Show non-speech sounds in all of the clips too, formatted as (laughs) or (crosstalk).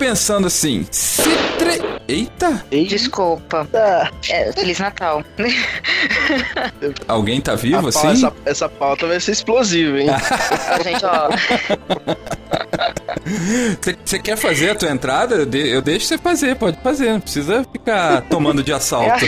Pensando assim, se tre... Eita! Desculpa. É, Feliz Natal. (laughs) Alguém tá vivo, assim? Essa, essa pauta vai ser explosiva, hein? (laughs) a gente, ó... (laughs) Você quer fazer a tua entrada? Eu deixo você fazer, pode fazer. Não precisa ficar tomando de assalto.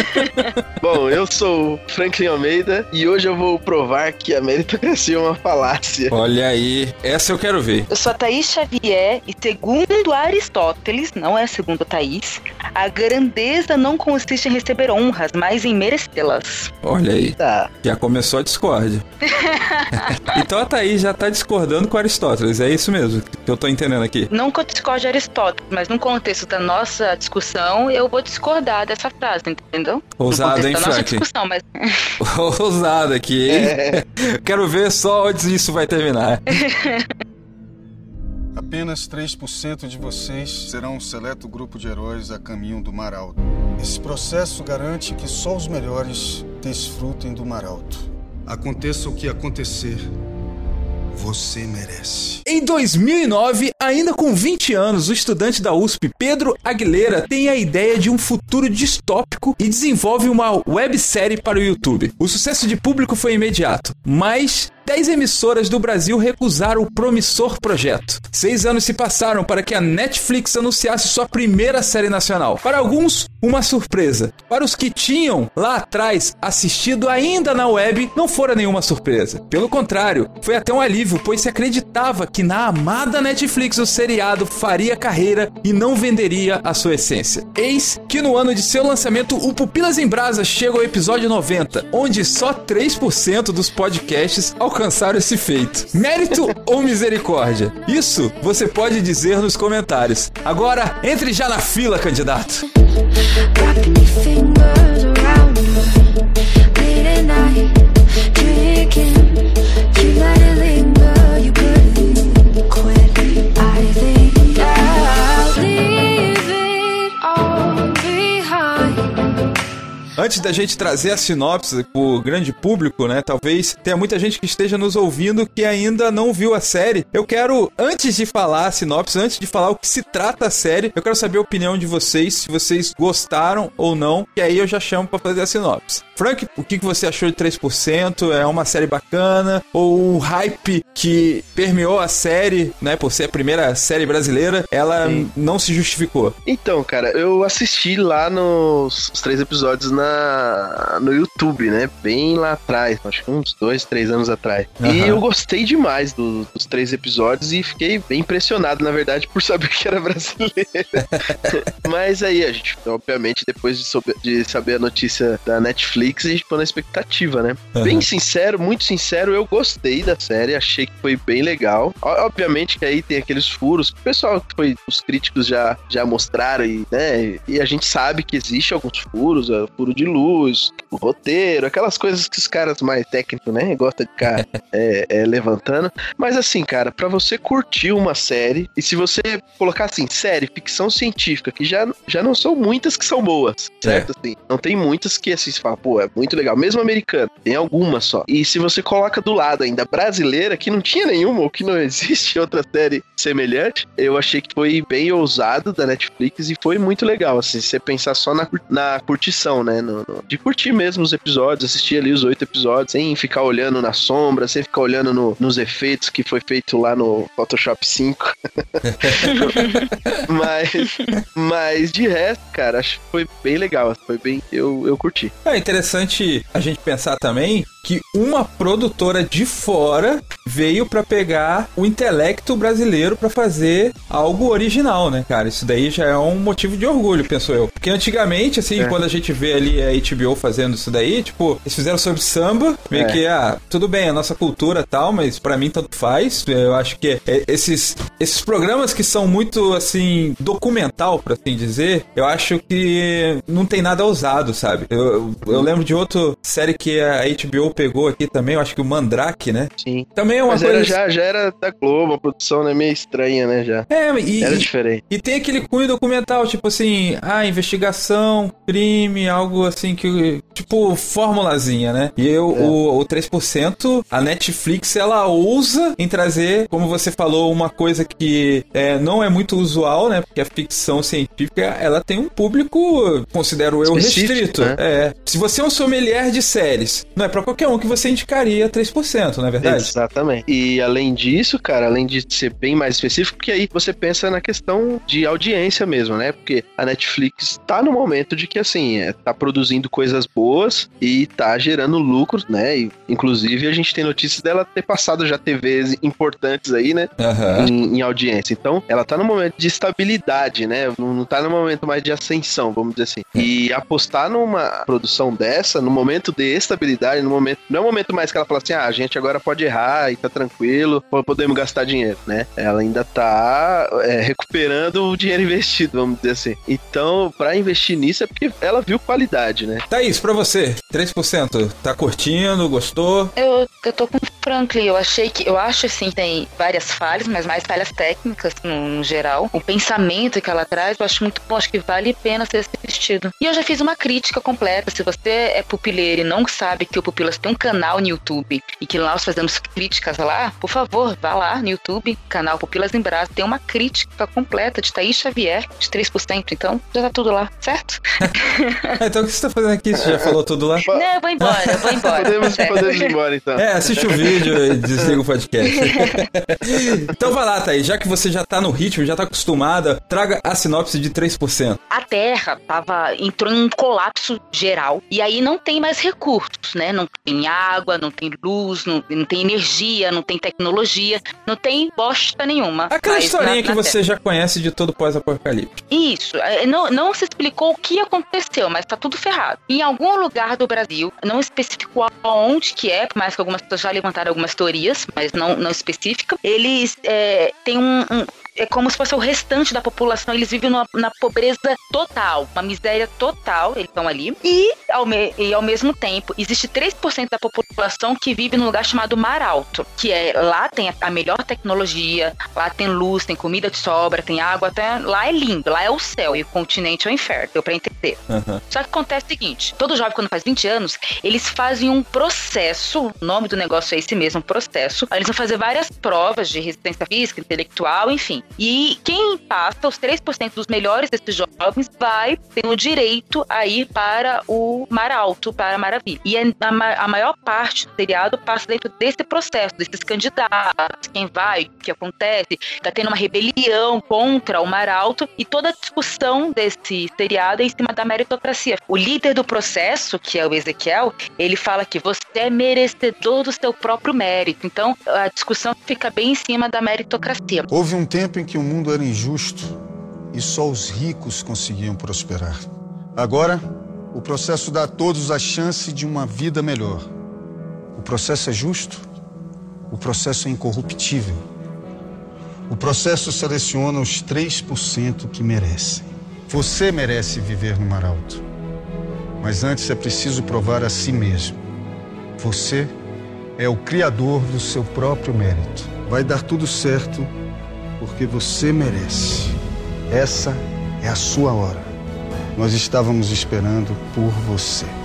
(laughs) Bom, eu sou Franklin Almeida e hoje eu vou provar que a meritocracia (laughs) é uma falácia. Olha aí, essa eu quero ver. Eu sou a Thaís Xavier e segundo Aristóteles, não é segundo Thaís, a grandeza não consiste em receber honras, mas em merecê-las. Olha aí, tá. já começou a discórdia. (laughs) então a Thaís já tá discordando com Aristóteles, é isso mesmo eu tô entendendo aqui. Não que eu discorde de Aristóteles, mas no contexto da nossa discussão, eu vou discordar dessa frase, entendeu? Ousado, hein, Frank? discussão, mas... (laughs) Ousado aqui, hein? É. Quero ver só onde isso vai terminar. (laughs) Apenas 3% de vocês serão um seleto grupo de heróis a caminho do Mar Alto. Esse processo garante que só os melhores desfrutem do Mar Alto. Aconteça o que acontecer, você merece. Em 2009, ainda com 20 anos, o estudante da USP, Pedro Aguilera, tem a ideia de um futuro distópico e desenvolve uma websérie para o YouTube. O sucesso de público foi imediato, mas 10 emissoras do Brasil recusaram o promissor projeto. Seis anos se passaram para que a Netflix anunciasse sua primeira série nacional. Para alguns, uma surpresa. Para os que tinham lá atrás assistido ainda na web, não fora nenhuma surpresa. Pelo contrário, foi até um alívio, pois se acreditava que na amada Netflix o seriado faria carreira e não venderia a sua essência. Eis que no ano de seu lançamento, o Pupilas em Brasa chega ao episódio 90, onde só 3% dos podcasts alcançaram alcançar esse feito. Mérito ou misericórdia? Isso você pode dizer nos comentários. Agora, entre já na fila, candidato. Antes da gente trazer a sinopse pro grande público, né? Talvez tenha muita gente que esteja nos ouvindo que ainda não viu a série. Eu quero, antes de falar a sinopse, antes de falar o que se trata a série, eu quero saber a opinião de vocês, se vocês gostaram ou não, e aí eu já chamo para fazer a sinopse. Frank, o que você achou de 3%? É uma série bacana? Ou o hype que permeou a série, né, por ser a primeira série brasileira, ela Sim. não se justificou? Então, cara, eu assisti lá nos três episódios na no YouTube, né? Bem lá atrás, acho que uns dois, três anos atrás. Uhum. E eu gostei demais do, dos três episódios e fiquei bem impressionado, na verdade, por saber (laughs) que era brasileiro. (laughs) Mas aí, a gente, obviamente, depois de, de, saber a notícia da Netflix, a gente ficou na expectativa, né? Uhum. Bem sincero, muito sincero, eu gostei da série, achei que foi bem legal. Obviamente que aí tem aqueles furos que o pessoal que foi, os críticos já, já mostraram e, né? E a gente sabe que existe alguns furos, furo de de luz, o roteiro, aquelas coisas que os caras mais técnicos, né, gostam de ficar (laughs) é, é, levantando. Mas assim, cara, para você curtir uma série, e se você colocar assim, série, ficção científica, que já, já não são muitas que são boas, certo? É. Assim, não tem muitas que assim, você fala, pô, é muito legal. Mesmo americano, tem algumas só. E se você coloca do lado ainda brasileira, que não tinha nenhuma, ou que não (laughs) existe outra série semelhante, eu achei que foi bem ousado da Netflix e foi muito legal, assim, você pensar só na, na curtição, né? no, no, de curtir mesmo os episódios, assistir ali os oito episódios, sem ficar olhando na sombra, sem ficar olhando no, nos efeitos que foi feito lá no Photoshop 5. (laughs) mas, mas de resto, cara, acho que foi bem legal, foi bem, eu, eu curti. É interessante a gente pensar também que uma produtora de fora veio para pegar o intelecto brasileiro para fazer algo original, né, cara? Isso daí já é um motivo de orgulho, penso eu. Porque antigamente, assim, É. quando a gente vê ali a HBO fazendo isso daí, tipo, eles fizeram sobre samba, meio É. que, ah, tudo bem, a nossa cultura e tal, mas pra mim tanto faz. Eu acho que é, esses, esses programas que são muito, assim, documental, por assim dizer, eu acho que não tem nada ousado, sabe? Eu, eu, eu lembro de outra série que a HBO pegou aqui também, eu acho que o Mandrake, né? Sim. Também é uma Mas coisa. era, já, já era da Globo, a produção né, meio estranha, né? Já. É, e, Era e- diferente. E tem aquele cunho documental, tipo assim, ah, investigação, crime, algo assim que. Tipo, formulazinha, né? E eu, É. o, o 3%, a Netflix, ela ousa em trazer, como você falou, uma coisa que é, não é muito usual, né? Porque a ficção científica, ela tem um público, considero eu, Específico, restrito. né? É. Se você é um sommelier de séries, não é pra qualquer um que você indicaria 3%, não é verdade? Exatamente. E além disso, cara, além de ser bem mais específico, porque aí você pensa na questão de audiência mesmo, né? Porque a Netflix tá no momento de que, assim, é, tá produzindo coisas boas e tá gerando lucros, né? E, inclusive, a gente tem notícias dela ter passado já TVs importantes aí, né? Aham. em, em audiência. Então, ela tá no momento de estabilidade, né? Não, não tá no momento mais de ascensão, vamos dizer assim. E apostar numa produção dessa, no momento de estabilidade, no momento. Não é o momento mais que ela fala assim, ah, a gente agora pode errar e tá tranquilo, po- podemos gastar dinheiro, né? Ela ainda tá é, recuperando o dinheiro investido, vamos dizer assim. Então, pra investir nisso é porque ela viu qualidade, né? Thaís, pra você, 3%, tá curtindo, gostou? Eu, eu tô com o Franklin, eu achei que. Eu acho assim, tem várias falhas, mas mais falhas técnicas no, no geral. O pensamento que ela traz, eu acho muito bom, acho que vale a pena ser assistido. E eu já fiz uma crítica completa. Se você é pupileiro e não sabe que o Pupilas tem um canal no YouTube e que lá nós fazemos críticas lá, por favor, vá lá no YouTube, canal Pupilas em Brasa, tem uma crítica completa de Thaís Xavier, de 3%. Então, já tá tudo lá, certo? Ah, (laughs) então o que você tá fazendo aqui? Você já falou tudo lá? Não, eu vou embora, eu vou embora. Podemos, certo? podemos ir embora então. É, assiste o vídeo e desliga o podcast. (laughs) então vai lá, Thaís. Já que você já tá no ritmo, já tá acostumada, traga a sinopse de 3%. a Terra tava, entrou em um colapso geral e aí não tem mais recursos, né? Não tem água, não tem luz, não, não tem energia, não tem tecnologia, não tem bosta nenhuma. Aquela historinha na- que na você já conhece de todo pós-apocalipse. isso, é, não, não se explicou o que aconteceu, mas tá tudo ferrado. Em algum lugar do Brasil, não especificou aonde que é, por mais que algumas pessoas já levantaram algumas teorias, mas não, não específica, eles é, têm um, um- É como se fosse o restante da população, eles vivem numa- na pobreza total, uma miséria total, eles estão ali. E ao, me- e ao mesmo tempo, existe 3% da população que vive num lugar chamado Mar Alto, que é lá tem a, a melhor tecnologia, lá tem luz, tem comida de sobra, tem água, até lá é lindo, lá é o céu e o continente é o inferno, deu pra entender. Aham. Só que acontece o seguinte: todo jovem, quando faz 20 anos, eles fazem um processo, o nome do negócio é esse mesmo, processo. Eles vão fazer várias provas de resistência física, intelectual, enfim. E quem passa, os 3% dos melhores desses jovens, vai ter o direito a ir para o Mar Alto, para a Maravilha. E a, a ma- a maior parte do seriado passa dentro desse processo, desses candidatos, quem vai, o que acontece, tá tendo uma rebelião contra o Mar Alto e toda a discussão desse seriado é em cima da meritocracia. O líder do processo, que é o Ezequiel, ele fala que você é merecedor do seu próprio mérito. Então, a discussão fica bem em cima da meritocracia. Houve um tempo em que o mundo era injusto e só os ricos conseguiam prosperar. Agora, o processo dá a todos a chance de uma vida melhor. O processo é justo, o processo é incorruptível. O processo seleciona os 3% que merecem. Você merece viver no Mar Alto. Mas antes é preciso provar a si mesmo. Você é o criador do seu próprio mérito. Vai dar tudo certo porque você merece. Essa é a sua hora. Nós estávamos esperando por você.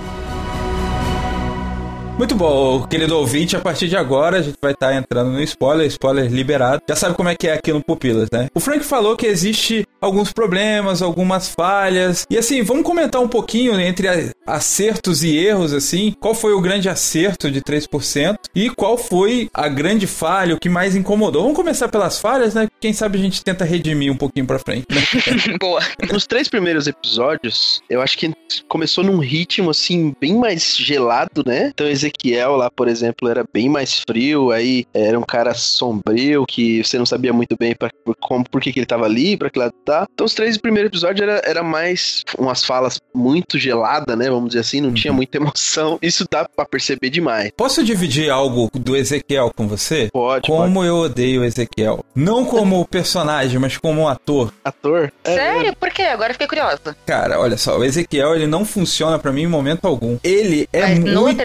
Muito bom, querido ouvinte, a partir de agora a gente vai estar entrando no spoiler, spoiler liberado. Já sabe como é que é aqui no Pupilas, né? O Frank falou que existe alguns problemas, algumas falhas. E assim, vamos comentar um pouquinho entre a- acertos e erros, assim. Qual foi o grande acerto de 3% e qual foi a grande falha, o que mais incomodou? Vamos começar pelas falhas, né? Quem sabe a gente tenta redimir um pouquinho pra frente, né? (laughs) Boa. Nos três primeiros episódios, eu acho que começou num ritmo assim, bem mais gelado, né? Então, Ezequiel lá, por exemplo, era bem mais frio, aí era um cara sombrio que você não sabia muito bem pra, como, por que, que ele tava ali, pra que lado tá. Então os três primeiros episódios era, era mais umas falas muito geladas, né? Vamos dizer assim, não tinha muita emoção. Isso dá pra perceber demais. Posso dividir algo do Ezequiel com você? Pode, Como eu odeio o Ezequiel. Não como (laughs) personagem, mas como ator. Ator? É, Sério? Por quê? Agora eu fiquei curiosa. Cara, olha só, o Ezequiel ele não funciona pra mim em momento algum. Ele é Mas no muito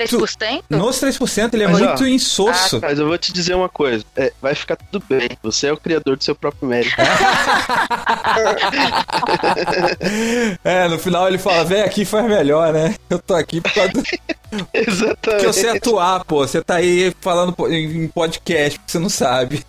3%? Nos 3% ele é Mas, ó, muito insosso. Mas eu vou te dizer uma coisa: é, vai ficar tudo bem. Você é o criador do seu próprio mérito. (laughs) (laughs) É, no final ele fala, vem aqui faz melhor, né? Eu tô aqui por causa do... (laughs) Exatamente. que eu sei atuar, pô. Você tá aí falando em podcast, porque você não sabe.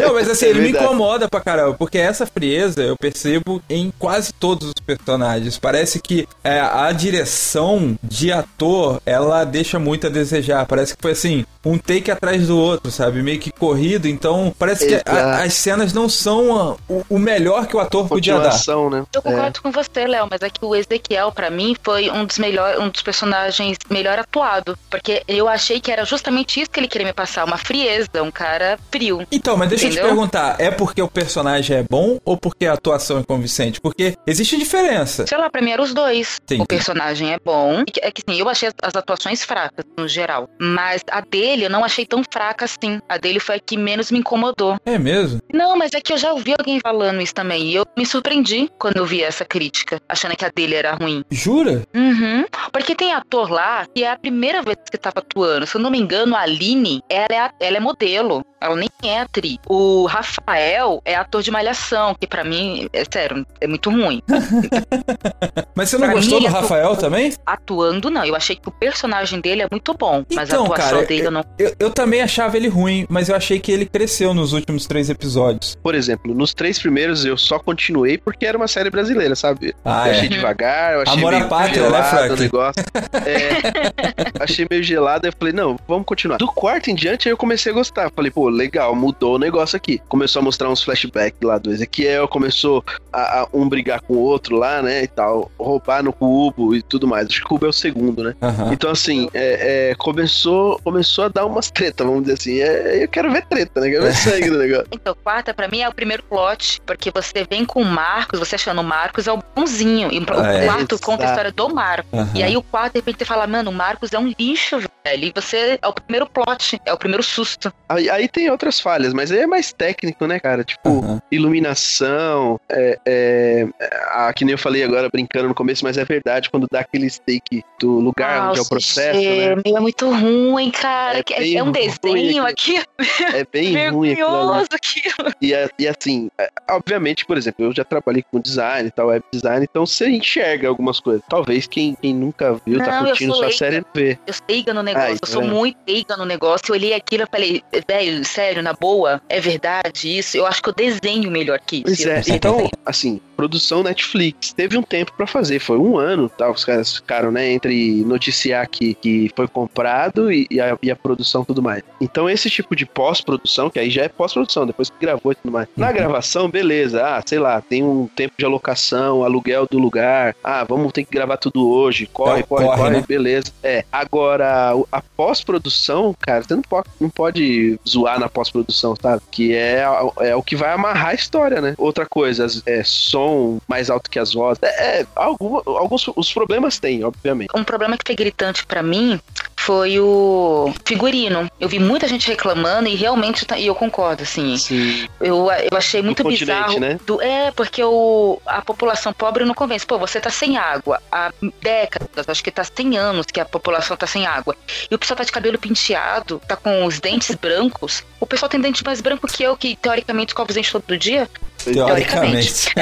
não, mas assim, é ele me verdade. incomoda pra caramba, porque essa frieza eu percebo em quase todos os personagens. Parece que é, a direção de ator, ela deixa muito a desejar. Parece que foi assim, um take atrás do outro, sabe? Meio que corrido, então parece que a- Exato. as cenas não são ah, o, o melhor que o ator podia dar. Né? Eu concordo com você, Léo, mas é que o Ezequiel, pra mim, foi um dos melhores, um dos personagens melhor atuado. Porque eu achei que era justamente isso que ele queria me passar, uma frieza, um cara frio. Então, mas deixa eu te Entendeu? perguntar, é porque o personagem é bom ou porque a atuação é convincente? Porque existe diferença. Sei lá, pra mim eram os dois. Entendi. O personagem é bom. E que- É que assim, eu achei as, as atuações fracas, no geral. Mas a dele eu não achei tão fraca assim. A dele foi a que menos me incomodou. É mesmo? Não, mas é que eu já ouvi alguém falando isso também. E eu me surpreendi quando eu vi essa crítica, achando que a dele era ruim. Jura? Uhum. Porque tem ator lá que é a primeira vez que tava atuando. Se eu não me engano, a Aline, ela é, a- ela é modelo. Ela nem é atriz. O Rafael é ator de malhação, que pra mim, é sério, é muito ruim. (laughs) Mas você não Pra gostou mim, do atu- Rafael também? Atuando, não. Eu achei que o personagem dele é muito bom. mas a Então, atuação cara, dele eu não. Eu, eu também achava ele ruim, mas eu achei que ele cresceu nos últimos três episódios. Por exemplo, nos três primeiros eu só continuei porque era uma série brasileira, sabe? Ah, eu é. achei devagar, eu achei Amor à meio pátria, né, gelado Frank? o negócio. É, (laughs) achei meio gelado, eu falei, não, vamos continuar. Do quarto em diante, aí eu comecei a gostar. Falei, pô, legal, mudou o negócio aqui. Começou a mostrar uns flashbacks lá do Ezequiel, começou a, a um brigar com o outro lá, né, e tal, roubar no cubo e tudo mais. Acho que o cubo é o segundo, né? Aham. Então, assim, é, é, começou, começou a dar umas tretas, vamos dizer assim. É, eu quero ver treta, né? Quero ver sangue no negócio. (laughs) Então, quarta, pra mim, é o primeiro plot, porque você vem com o Marcos, você achando o Marcos é o bonzinho. E o Ah, é. quarto conta a história do Marcos. Aham. E aí o quarto, de repente, você fala, mano, o Marcos é um lixo, velho. E você é o primeiro plot, é o primeiro susto. Aí, aí tem outras falhas, mas aí é mais técnico, né, cara? Tipo, Aham. iluminação, é, é, a, que nem eu falei agora brincando no começo, mas é verdade, quando dá aquele steak do lugar onde é o Nossa, processo, né? meu, é muito ruim, cara. É É, é um desenho aqui, É bem (laughs) ruim aquilo aquilo. E, é- e assim, é, obviamente, por exemplo, eu já trabalhei com design e tal, web design, então você enxerga algumas coisas. Talvez quem, quem nunca viu, tá Não, eu curtindo sou sua leiga. série, não vê. Eu sou leiga no negócio, Ah, eu sou é. muito leiga no negócio. Eu olhei aquilo e falei, velho, sério, na boa, é verdade isso? Eu acho que eu desenho melhor que isso. Pois Eu é, desenho. então, assim, produção Netflix. Teve um tempo pra fazer, foi um ano, tá? Os caras ficaram, né, entre noticiar que, que foi comprado e, e a, e a produção e tudo mais. Então, esse tipo de pós-produção, que aí já é pós-produção, depois que gravou e tudo mais. Na Uhum. gravação, beleza, ah, sei lá, tem um tempo de alocação, aluguel do lugar, ah, vamos ter que gravar tudo hoje, corre, É, corre, corre, corre, né? beleza. É, agora, a pós-produção, cara, você não pode, não pode zoar na pós-produção, tá? Que é, é o que vai amarrar a história, né? Outra coisa, é som mais alto que as vozes. É, é, alguma- alguns os problemas tem, obviamente. Um problema que foi gritante pra mim foi o figurino. Eu vi muita gente reclamando e realmente tá- e eu concordo, assim. Sim. Eu, eu achei muito continente, bizarro. né? do- é, porque o, a população pobre não convence. Pô, você tá sem água há décadas, acho que tá 100 anos que a população tá sem água. E o pessoal tá de cabelo penteado, tá com os dentes brancos. O pessoal tem dente mais branco que eu, que teoricamente escova os dentes todo dia. Teoricamente. (laughs)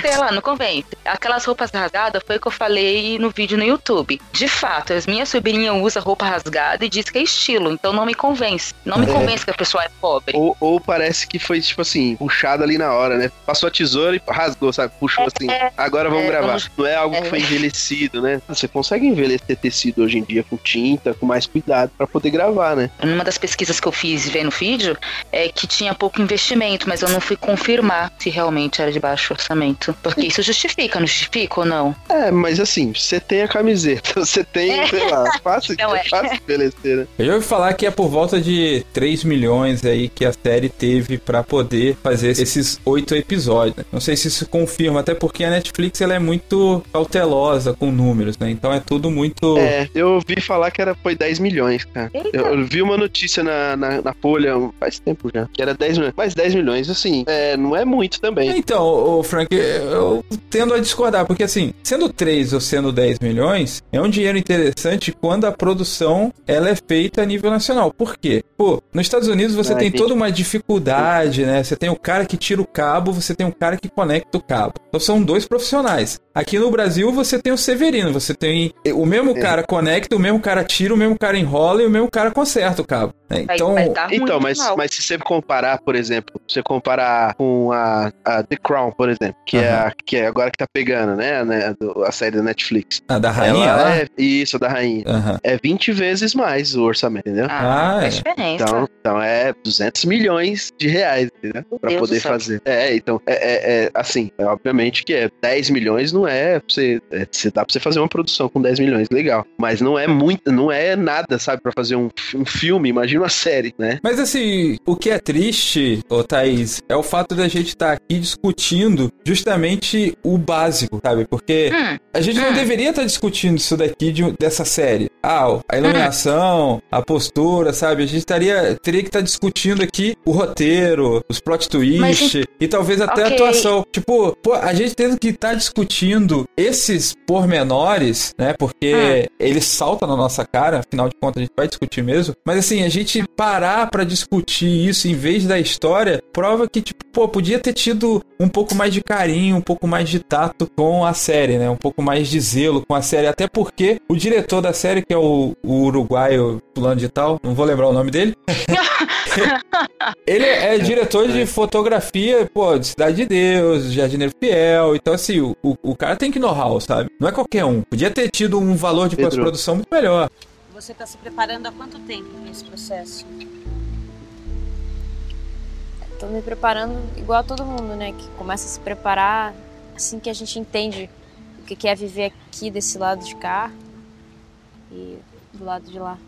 Sei lá, não convence. Aquelas roupas rasgadas foi o que eu falei no vídeo no YouTube. De fato, as minhas sobrinhas usam roupa rasgada e diz que é estilo, então não me convence. Não me É. convence que a pessoa é pobre. Ou, ou parece que foi, tipo assim, puxado ali na hora, né? Passou a tesoura e rasgou, sabe? Puxou assim. Agora vamos é, gravar. vamos- Não é algo é. que foi envelhecido, né? Você consegue envelhecer tecido hoje em dia com tinta, com mais cuidado pra poder gravar, né? Numa das pesquisas que eu fiz ver no vídeo, é que tinha pouco investimento, mas eu não fui confirmar se realmente era de baixo orçamento. Porque isso justifica, não justifica ou não? É, mas assim, você tem a camiseta, (laughs) você tem, É. sei lá, fácil, Não é é. fácil estabelecer, né? Eu já ouvi falar que é por volta de 3 milhões aí que a série teve pra poder fazer esses oito episódios. né? Não sei se isso confirma, até porque a Netflix ela é muito cautelosa com números, né? Então é tudo muito. É, eu ouvi falar que era, foi 10 milhões, cara. Eita. Eu, vi uma notícia na, na, na Folha faz tempo já, que era 10 milhões. Mas 10 milhões, assim, é, não é muito também. Então, ô Frank, eu tendo a discordar, porque assim, sendo 3 ou sendo 10 milhões, é um dinheiro interessante quando a produção ela é feita a nível nacional. Por quê? Pô, nos Estados Unidos você Ah, tem entendi. toda uma dificuldade, né? Você tem o cara que tira o cabo, você tem o cara que conecta o cabo. Então são dois profissionais. Aqui no Brasil você tem o Severino, você tem o mesmo É. cara conecta, o mesmo cara tira, o mesmo cara enrola e o mesmo cara conserta o cabo. Vai, Então, vai ruim Então, mas, mas se você comparar, por exemplo, se você comparar com a, a The Crown, por exemplo, que, é, Aham. a, que é agora que tá pegando, né, né, do- a série da Netflix. a da rainha Ela é, isso, da rainha. Aham. É 20 vezes mais o orçamento, entendeu? Ah, Ah, é é. diferença. Então, então é 200 milhões de reais, entendeu? Pra Deus poder fazer. É, então, é, é- é, assim, é, obviamente que é 10 milhões não é pra você, é, você dá pra você fazer uma produção com 10 milhões, legal. Mas não é muito, não é nada, sabe, pra fazer um, um filme, imagina uma série, né? Mas assim, o que é triste, ô Thaís, é o fato da gente estar aqui discutindo justamente o básico, sabe? Porque Hum, a gente não Hum. deveria estar discutindo isso daqui de- dessa série. Ah, a iluminação, a postura, sabe? A gente estaria, teria que estar discutindo aqui o roteiro, os plot twist Mas, e talvez até a ok. atuação. Tipo, pô, a gente tendo que estar discutindo esses pormenores, né? Porque eles saltam na nossa cara, afinal de contas a gente vai discutir mesmo. Mas assim, a gente parar pra discutir isso em vez da história, prova que, tipo, pô, podia ter tido um pouco mais de carinho, um pouco mais de tato com a série, né? Um pouco mais de zelo com a série. Até porque o diretor da série, que é o, o uruguaio fulano de tal, não vou lembrar o nome dele. (laughs) Ele é diretor de fotografia, pô, de Cidade de Deus, Jardineiro Fiel. Então, assim, o, o, cara tem que know-how, sabe? Não é qualquer um. Podia ter tido um valor de Pedro. pós-produção muito melhor. Você está se preparando há quanto tempo nesse processo? Tô me preparando igual a todo mundo, né? Que começa a se preparar assim que a gente entende o que é viver aqui desse lado de cá e do lado de lá.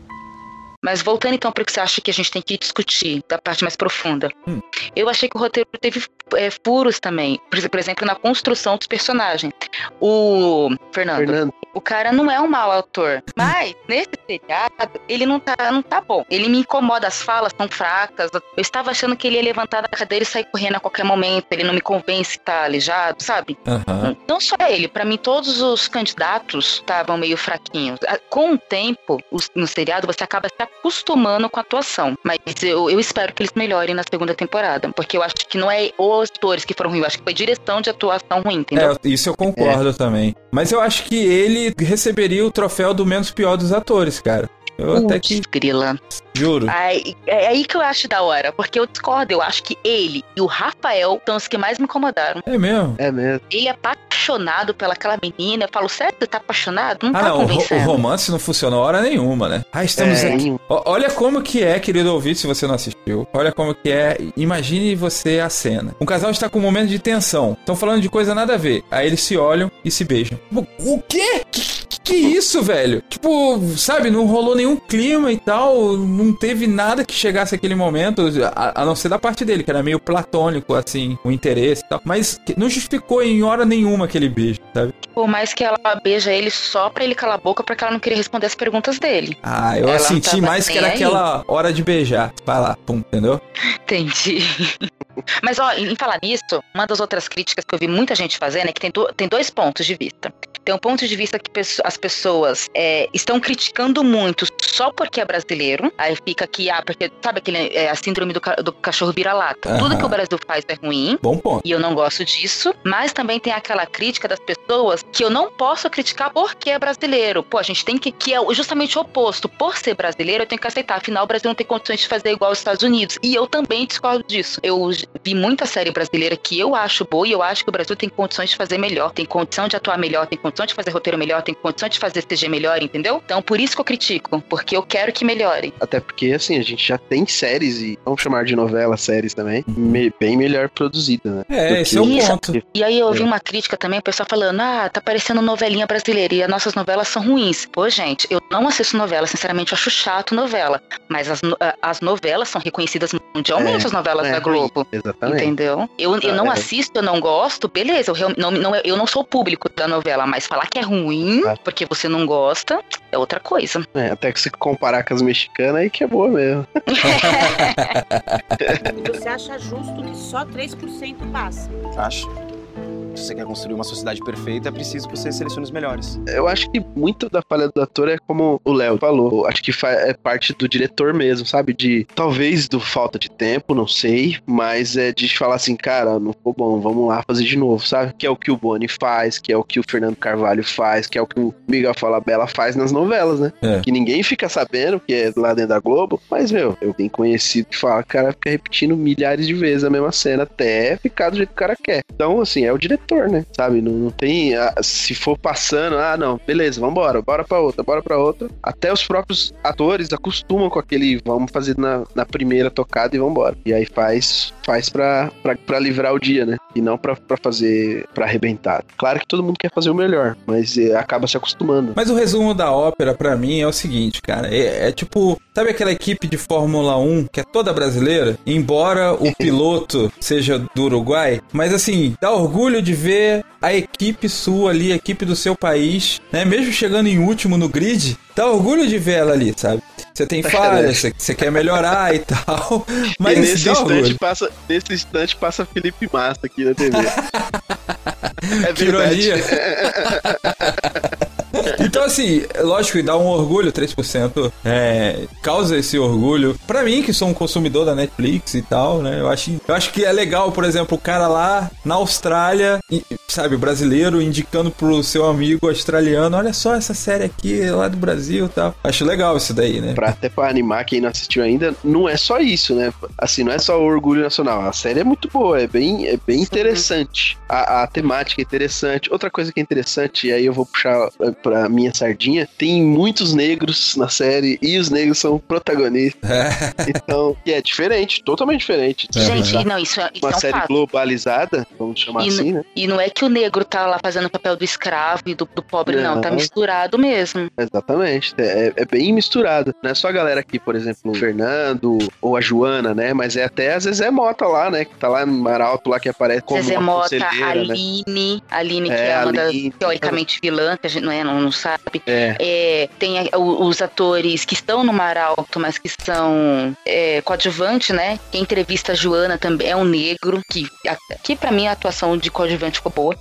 Mas voltando então para o que você acha que a gente tem que discutir, da parte mais profunda. Hum. Eu achei que o roteiro teve é, furos também. Por, ex- por exemplo, na construção dos personagens. O Fernando, Fernando, o cara não é um mau autor. Mas, nesse seriado, ele não tá, não tá bom. Ele me incomoda, as falas são fracas. Eu estava achando que ele ia levantar da cadeira e sair correndo a qualquer momento. Ele não me convence que tá aleijado, sabe? Aham. Não só ele, pra mim todos os candidatos estavam meio fraquinhos. Com o tempo, no seriado, você acaba se acostumando com a atuação. Mas eu, eu espero que eles melhorem na segunda temporada. Porque eu acho que não é os atores que foram ruins, eu acho que foi direção de atuação ruim, entendeu? É, isso eu concordo também. Mas eu acho que ele receberia o troféu do menos pior dos atores, cara. Eu até que grila. juro. Aí, é aí que eu acho da hora, porque eu discordo. Eu acho que ele e o Rafael são os que mais me incomodaram. É mesmo. é mesmo. Ele é apaixonado pelaquela menina. Eu falo, sério, você tá apaixonado? Não Ah, tá não, o, o romance não funcionou hora nenhuma, né? Ah, estamos É, aqui. Ó, Olha como que é, querido ouvinte, se você não assistiu. Olha como que é. Imagine você a cena. Um casal está com um momento de tensão. Estão falando de coisa nada a ver. Aí eles se olham e se beijam. Tipo, O quê? Que, que isso, velho? Tipo, sabe, não rolou nenhum clima e tal. Não teve nada que chegasse aquele momento. A, a não ser da parte dele, que era meio platônico, assim, o interesse e tal. Mas não justificou em hora nenhuma aquele beijo, sabe? Por mais que ela beija ele só pra ele calar a boca, porque ela não queria responder as perguntas dele. Ah, eu Ela senti mais que era aí. aquela hora de beijar. Vai lá, pum, entendeu? Entendi. (laughs) Mas, ó, em falar nisso, uma das outras críticas que eu vi muita gente fazendo é que tem, do- tem dois pontos de vista. Tem um ponto de vista que as pessoas é, estão criticando muito só porque é brasileiro. Aí fica que, ah, porque, sabe aquele, é, a síndrome do, ca- do cachorro vira-lata. Aham. Tudo que o Brasil faz é ruim. Bom ponto. E eu não gosto disso, mas também tem aquela crítica das pessoas que eu não posso criticar porque é brasileiro. Pô, a gente tem que. que é justamente o oposto. Por ser brasileiro, eu tenho que aceitar. Afinal, o Brasil não tem condições de fazer igual os Estados Unidos. E eu também discordo disso. Eu vi muita série brasileira que eu acho boa e eu acho que o Brasil tem condições de fazer melhor, tem condição de atuar melhor, tem condição condição de fazer roteiro melhor, tem condição de fazer CG melhor, entendeu? Então, por isso que eu critico, porque eu quero que melhore. Até porque, assim, a gente já tem séries, e vamos chamar de novela, séries também, me- bem melhor produzidas, né? É, esse é o que- ponto. E aí eu ouvi É. uma crítica também, o pessoal falando, ah, tá parecendo novelinha brasileira e as nossas novelas são ruins. Pô, gente, eu não assisto novela, sinceramente, eu acho chato novela. Mas as, as novelas são reconhecidas mundialmente, É, as novelas é da Globo. Exatamente. Entendeu? Eu, eu não É. assisto, eu não gosto, beleza. Eu, não, não, eu não sou o público da novela, mas falar que é ruim É. porque você não gosta é outra coisa. É, até que se comparar com as mexicanas, aí que é boa mesmo. E (laughs) você acha justo que só 3% passa? Acho. Se você quer construir uma sociedade perfeita, é preciso que você selecione os melhores. Eu acho que muito da falha do ator é como o Léo falou. Eu Acho que é parte do diretor mesmo, sabe? De talvez do falta de tempo, não sei, mas é de falar assim, cara, não ficou bom, vamos lá fazer de novo, sabe? Que é o que o Boni faz, que é o que o Fernando Carvalho faz, que é o que o Miguel Falabella faz nas novelas, né? É. Que ninguém fica sabendo, que é lá dentro da Globo, mas, meu, eu tenho conhecido que fala, cara, fica repetindo milhares de vezes a mesma cena até ficar do jeito que o cara quer. Então, assim, é o diretor, né? Sabe? Não, não tem. ah, se for passando, ah, não, beleza, vambora, bora pra outra, bora pra outra. Até os próprios atores acostumam com aquele, vamos fazer na, na primeira tocada e vambora. E aí faz, faz pra, pra, pra livrar o dia, né? E não pra, pra fazer, pra arrebentar. Claro que todo mundo quer fazer o melhor, mas eh, acaba se acostumando. Mas o resumo da ópera, pra mim, é o seguinte, cara. É, é tipo, sabe aquela equipe de Fórmula 1 que é toda brasileira? Embora o (laughs) piloto seja do Uruguai, mas assim, dá orgulho de ver a equipe sua ali, a equipe do seu país, né? Mesmo chegando em último no grid, dá orgulho de ver ela ali, sabe? Você tem (laughs) falhas, você, quer melhorar e tal, (laughs) mas e nesse instante, orgulho. passa, nesse instante passa Felipe Massa aqui na TV. é Que verdade. ironia. Então, assim, lógico, e dá um orgulho, 3%, é, causa esse orgulho. Pra mim, que sou um consumidor da Netflix e tal, né? Eu acho, eu acho que é legal, por exemplo, o cara lá na Austrália, sabe, brasileiro indicando pro seu amigo australiano: olha só essa série aqui lá do Brasil e tal. Acho legal isso daí, né? Pra, até pra animar quem não assistiu ainda, não é só isso, né? Assim, não é só o orgulho nacional. A série é muito boa, é bem, é bem interessante. A, a temática é interessante. Outra coisa que é interessante, e aí eu vou puxar pra minha sardinha, tem muitos negros na série e os negros são protagonistas. Então, e é diferente, totalmente diferente. Gente, não, isso, é- isso Uma é um série fato. globalizada, vamos chamar E, assim, né? e não é que o negro tá lá fazendo o papel do escravo e do, do pobre, não. Tá Não. misturado mesmo. Exatamente. É, é bem misturado. Não é só a galera aqui, por exemplo, o Fernando ou a Joana, né? Mas é até a Zezé Mota lá, né? Que tá lá no Maralto lá que aparece como Zezé Mota, conselheira, né? Aline, Aline, que É, é, uma das Aline. teoricamente vilã, que a gente não, é, não, não sabe. É. É, tem a- o- os atores que estão no Mar Alto, mas que são é, coadjuvantes, né? Quem entrevista a Joana também é um negro, que aqui pra mim a atuação de coadjuvante ficou boa.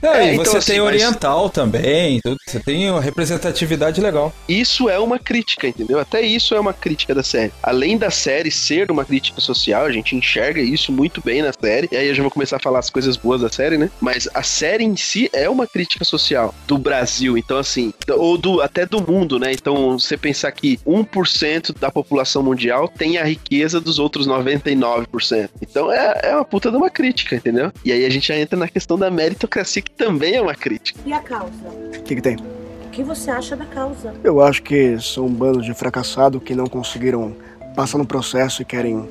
Não, É, e então, você assim, tem mas- oriental também, tudo. você tem uma representatividade legal. Isso é uma crítica, entendeu? Até isso é uma crítica da série. Além da série ser uma crítica social, a gente enxerga isso muito bem na série. E aí eu já vou começar a falar as coisas boas da série, né? Mas a série em si é uma crítica social do Brasil. Então, assim, ou do até do mundo, né? Então, você pensar que 1% da população mundial tem a riqueza dos outros 99%. Então, é, é uma puta de uma crítica, entendeu? E aí a gente já entra na questão da meritocracia, que também é uma crítica. E a causa? O que, que tem? O que você acha da causa? Eu acho que são um bando de fracassados que não conseguiram passar no processo e querem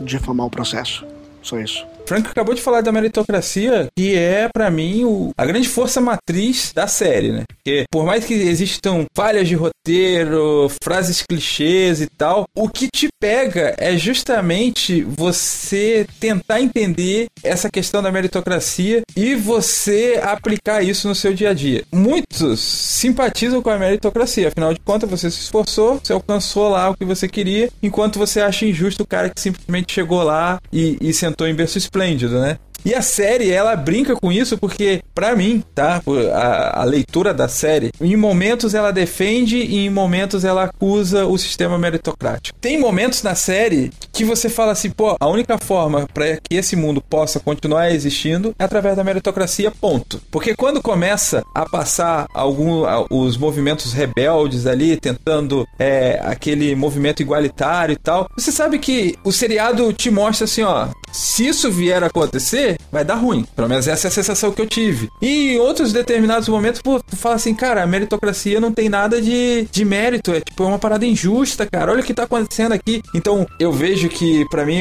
difamar o processo. Só isso. Frank acabou de falar da meritocracia, que é, pra mim, o- a grande força matriz da série, né? Porque, por mais que existam falhas de roteiro, frases clichês e tal, o que te pega é justamente você tentar entender essa questão da meritocracia e você aplicar isso no seu dia a dia. Muitos simpatizam com a meritocracia, afinal de contas, você se esforçou, você alcançou lá o que você queria, enquanto você acha injusto o cara que simplesmente chegou lá e, e sentou em berço esplêndido, né? E a série, ela brinca com isso porque, pra mim, tá? A, a leitura da série, em momentos ela defende e em momentos ela acusa o sistema meritocrático. Tem momentos na série que você fala assim, pô, a única forma pra que esse mundo possa continuar existindo é através da meritocracia, ponto. Porque quando começa a passar algum, os movimentos rebeldes ali, tentando é, aquele movimento igualitário e tal, você sabe que o seriado te mostra assim, ó, se isso vier a acontecer, vai dar ruim. Pelo menos essa é a sensação que eu tive. E em outros determinados momentos, pô, tu fala assim, cara, a meritocracia não tem nada de, de mérito. É tipo, é uma parada injusta, cara. Olha o que tá acontecendo aqui. Então, eu vejo que, para mim,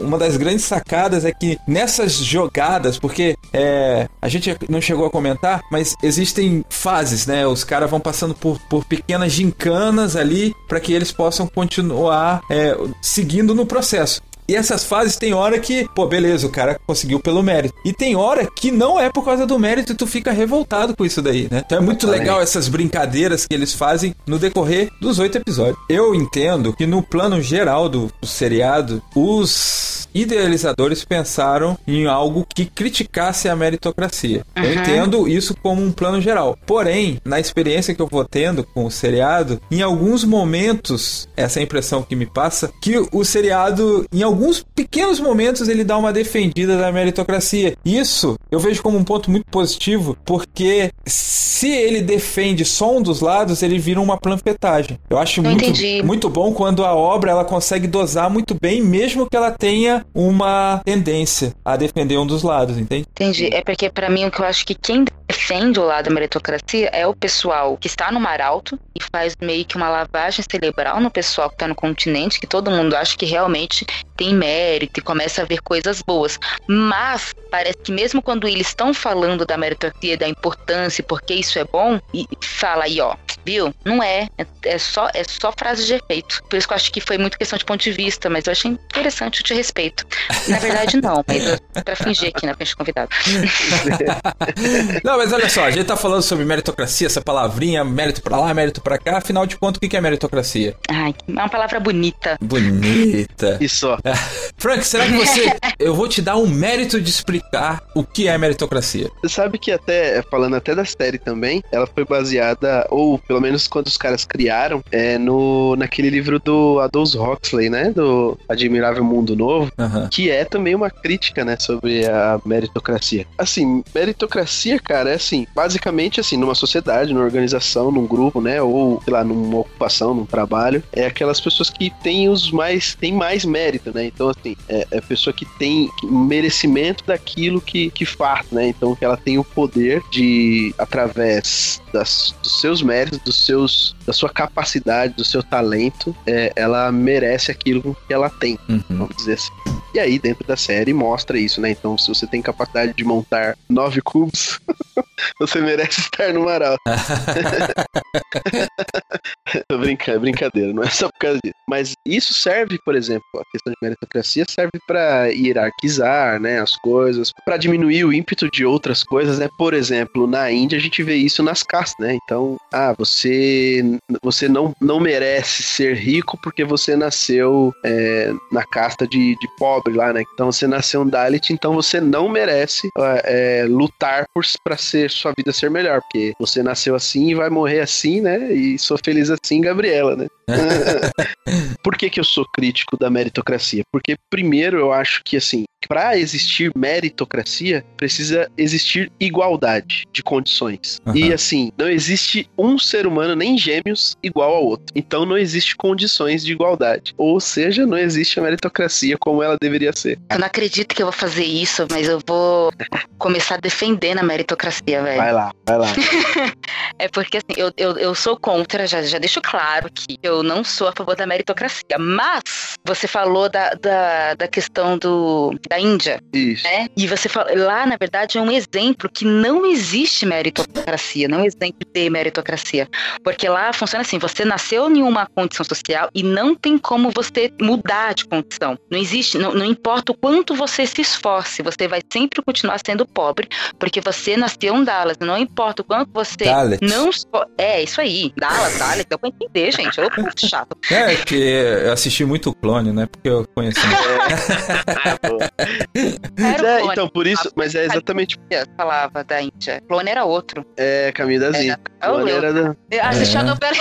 uma das grandes sacadas é que nessas jogadas, porque é, a gente não chegou a comentar, mas existem fases, né? Os caras vão passando por, por pequenas gincanas ali para que eles possam continuar é, seguindo no processo. E essas fases tem hora que, pô, beleza, o cara conseguiu pelo mérito. E tem hora que não é por causa do mérito e tu fica revoltado com isso daí, né? Então é muito legal essas brincadeiras que eles fazem no decorrer dos oito episódios. Eu entendo que no plano geral do, do seriado, os idealizadores pensaram em algo que criticasse a meritocracia. Uhum. Eu entendo isso como um plano geral. Porém, na experiência que eu vou tendo com o seriado, em alguns momentos, essa é a impressão que me passa, que o seriado, em alguns pequenos momentos, ele dá uma defendida da meritocracia. Isso eu vejo como um ponto muito positivo, porque se ele defende só um dos lados, ele vira uma planfetagem. Eu acho muito, muito bom quando a obra ela consegue dosar muito bem, mesmo que ela tenha uma tendência a defender um dos lados, entende? Entendi. É porque, para mim, o que eu acho que quem defende o lado da meritocracia é o pessoal que está no Mar Alto e faz meio que uma lavagem cerebral no pessoal que está no continente, que todo mundo acha que realmente tem mérito e começa a ver coisas boas. Mas parece que mesmo quando eles estão falando da meritocracia, da importância, porque isso é bom, e fala aí, ó, viu? Não é, é, é só é só frase de efeito. Por isso que eu acho que foi muito questão de ponto de vista, mas eu achei interessante, eu te respeito. Na verdade, não, mas pra fingir aqui na frente do convidado. (laughs) não, mas olha só, a gente tá falando sobre meritocracia, essa palavrinha, mérito pra lá, mérito pra cá, afinal de contas, o que é meritocracia? Ai, é uma palavra bonita. Bonita. (laughs) É. (laughs) Frank, será que você. Eu vou te dar um mérito de explicar o que é meritocracia. Você sabe que até, falando até da série também, ela foi baseada, ou pelo menos quando os caras criaram, é no, naquele livro do Aldous Huxley, né? Do Admirável Mundo Novo, uhum. que é também uma crítica, né, sobre a meritocracia. Assim, meritocracia, cara, é assim, basicamente assim, numa sociedade, numa organização, num grupo, né, ou, sei lá, numa ocupação, num trabalho, é aquelas pessoas que têm os mais, têm mais mérito, né? Então, assim, é, é a pessoa que tem merecimento daquilo que, que faz, né? Então, que ela tem o poder de, através das, dos seus méritos, dos seus, da sua capacidade, do seu talento, é, ela merece aquilo que ela tem, uhum. vamos dizer assim. E aí, dentro da série, mostra isso, né? Então, se você tem capacidade de montar nove cubos, (laughs) você merece estar no Maral. (laughs) Tô brincando, brincadeira, não é só por causa disso. Mas isso serve, por exemplo, a questão de meritocracia serve para hierarquizar, né, as coisas, para diminuir o ímpeto de outras coisas, né? Por exemplo, na Índia a gente vê isso nas castas, né? Então, ah, você você não, não merece ser rico porque você nasceu é, na casta de, de pobre lá, né? Então você nasceu um Dalit, então você não merece é, lutar para ser sua vida ser melhor, porque você nasceu assim e vai morrer assim, né? E sou feliz assim, Gabriela, né? (laughs) Por que, que eu sou crítico da meritocracia? Porque, primeiro, eu acho que, assim, para existir meritocracia, precisa existir igualdade de condições. Uhum. E, assim, não existe um ser humano, nem gêmeos, igual ao outro. Então, não existe condições de igualdade. Ou seja, não existe a meritocracia como ela deveria ser. Eu não acredito que eu vou fazer isso, mas eu vou começar a defender a meritocracia, velho. Vai lá, vai lá. (laughs) é porque, assim, eu, eu, eu sou contra, já, já deixo claro que eu não sou a favor da meritocracia. Mas você falou da, da, da questão do, da Índia. Isso. Né? E você fala, lá, na verdade, é um exemplo que não existe meritocracia, não é exemplo de meritocracia. Porque lá funciona assim: você nasceu em uma condição social e não tem como você mudar de condição. Não existe, não, não importa o quanto você se esforce, você vai sempre continuar sendo pobre, porque você nasceu em Dallas. Não importa o quanto você Dallas. não. É, isso aí. Dallas, Dallas, deu pra entender, gente. Eu muito chato. É, que eu assisti muito clone, né? Porque eu conheci. (laughs) É. é, então, por isso, mas é exatamente. Falava da Índia. Clone era outro. É, caminho das Índias. É, clone era da. Assisti a novela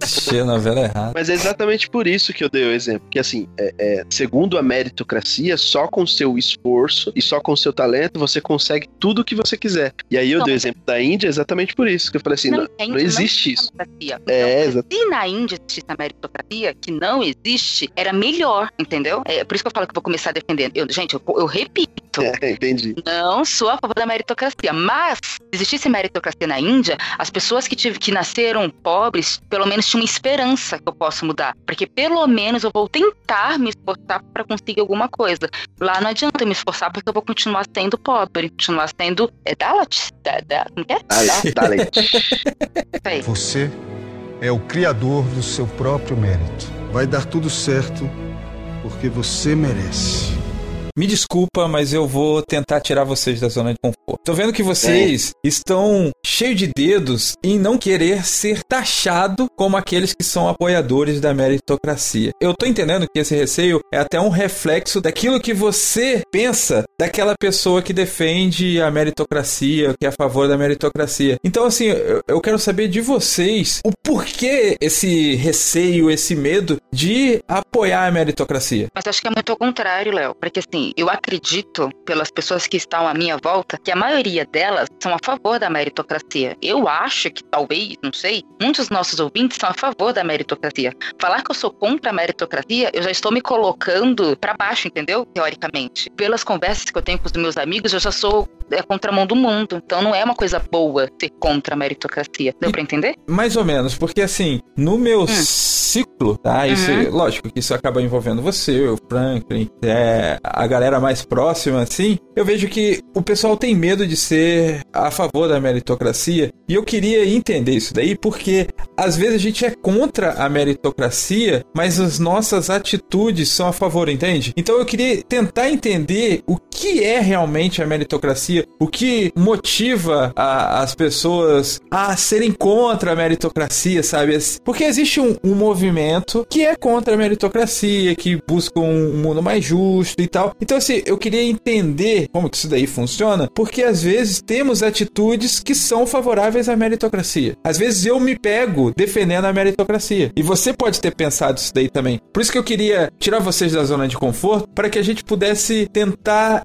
Achei a novela errada. Mas é exatamente por isso que eu dei o exemplo. Que assim, é, é, segundo a meritocracia, só com seu esforço e só com seu talento você consegue tudo o que você quiser. E aí eu Não, dei o exemplo da Índia exatamente por isso. Que eu falei assim, não, não Índia existe isso. É, Então, exato. se na Índia existisse a meritocracia, que não existe, era melhor, entendeu? É por isso que eu falo que eu vou começar defendendo. Eu, gente, eu, eu repito. É, entendi. Não sou a favor da meritocracia, mas se existisse meritocracia na Índia, as pessoas que, tive, que nasceram pobres, pelo menos tinham uma esperança que eu posso mudar. Porque pelo menos eu vou tentar me esforçar para conseguir alguma coisa. Lá não adianta eu me esforçar porque eu vou continuar sendo pobre, continuar sendo. É Dalat? Da, da, como é? Dalet, Dalet. (laughs) Isso aí. Você é o criador do seu próprio mérito. Vai dar tudo certo porque você merece. Me desculpa, mas eu vou tentar tirar vocês da zona de conforto. Tô vendo que vocês estão cheios de dedos em não querer ser taxado como aqueles que são apoiadores da meritocracia. Eu tô entendendo que esse receio é até um reflexo daquilo que você pensa daquela pessoa que defende a meritocracia, que é a favor da meritocracia. Então, assim, eu, eu quero saber de vocês o porquê esse receio, esse medo de apoiar a meritocracia. Mas acho que é muito ao contrário, Léo. Porque assim, eu acredito, pelas pessoas que estão à minha volta, que a maioria delas são a favor da meritocracia. Eu acho que talvez, não sei, muitos dos nossos ouvintes são a favor da meritocracia. Falar que eu sou contra a meritocracia, eu já estou me colocando pra baixo, entendeu? Teoricamente. Pelas conversas que eu tenho com os meus amigos, eu já sou é, contramão do mundo. Então não é uma coisa boa ser contra a meritocracia. Deu pra entender? Mais ou menos, porque assim, no meu ciclo, tá? Isso, Uhum. lógico que isso acaba envolvendo você, o Franklin, é, a galera mais próxima, assim. Eu vejo que o pessoal tem medo de ser a favor da meritocracia. E eu queria entender isso daí, porque às vezes a gente é contra a meritocracia, mas as nossas atitudes são a favor, entende? Então eu queria tentar entender o que é realmente a meritocracia, o que motiva a- as pessoas a serem contra a meritocracia, sabe? Porque existe um, um movimento que é contra a meritocracia, que busca um, mundo mais justo e tal. Então, assim, eu queria entender como que isso daí funciona, porque às vezes temos atitudes que são favoráveis à meritocracia. Às vezes eu me pego defendendo a meritocracia. E você pode ter pensado isso daí também. Por isso que eu queria tirar vocês da zona de conforto para que a gente pudesse tentar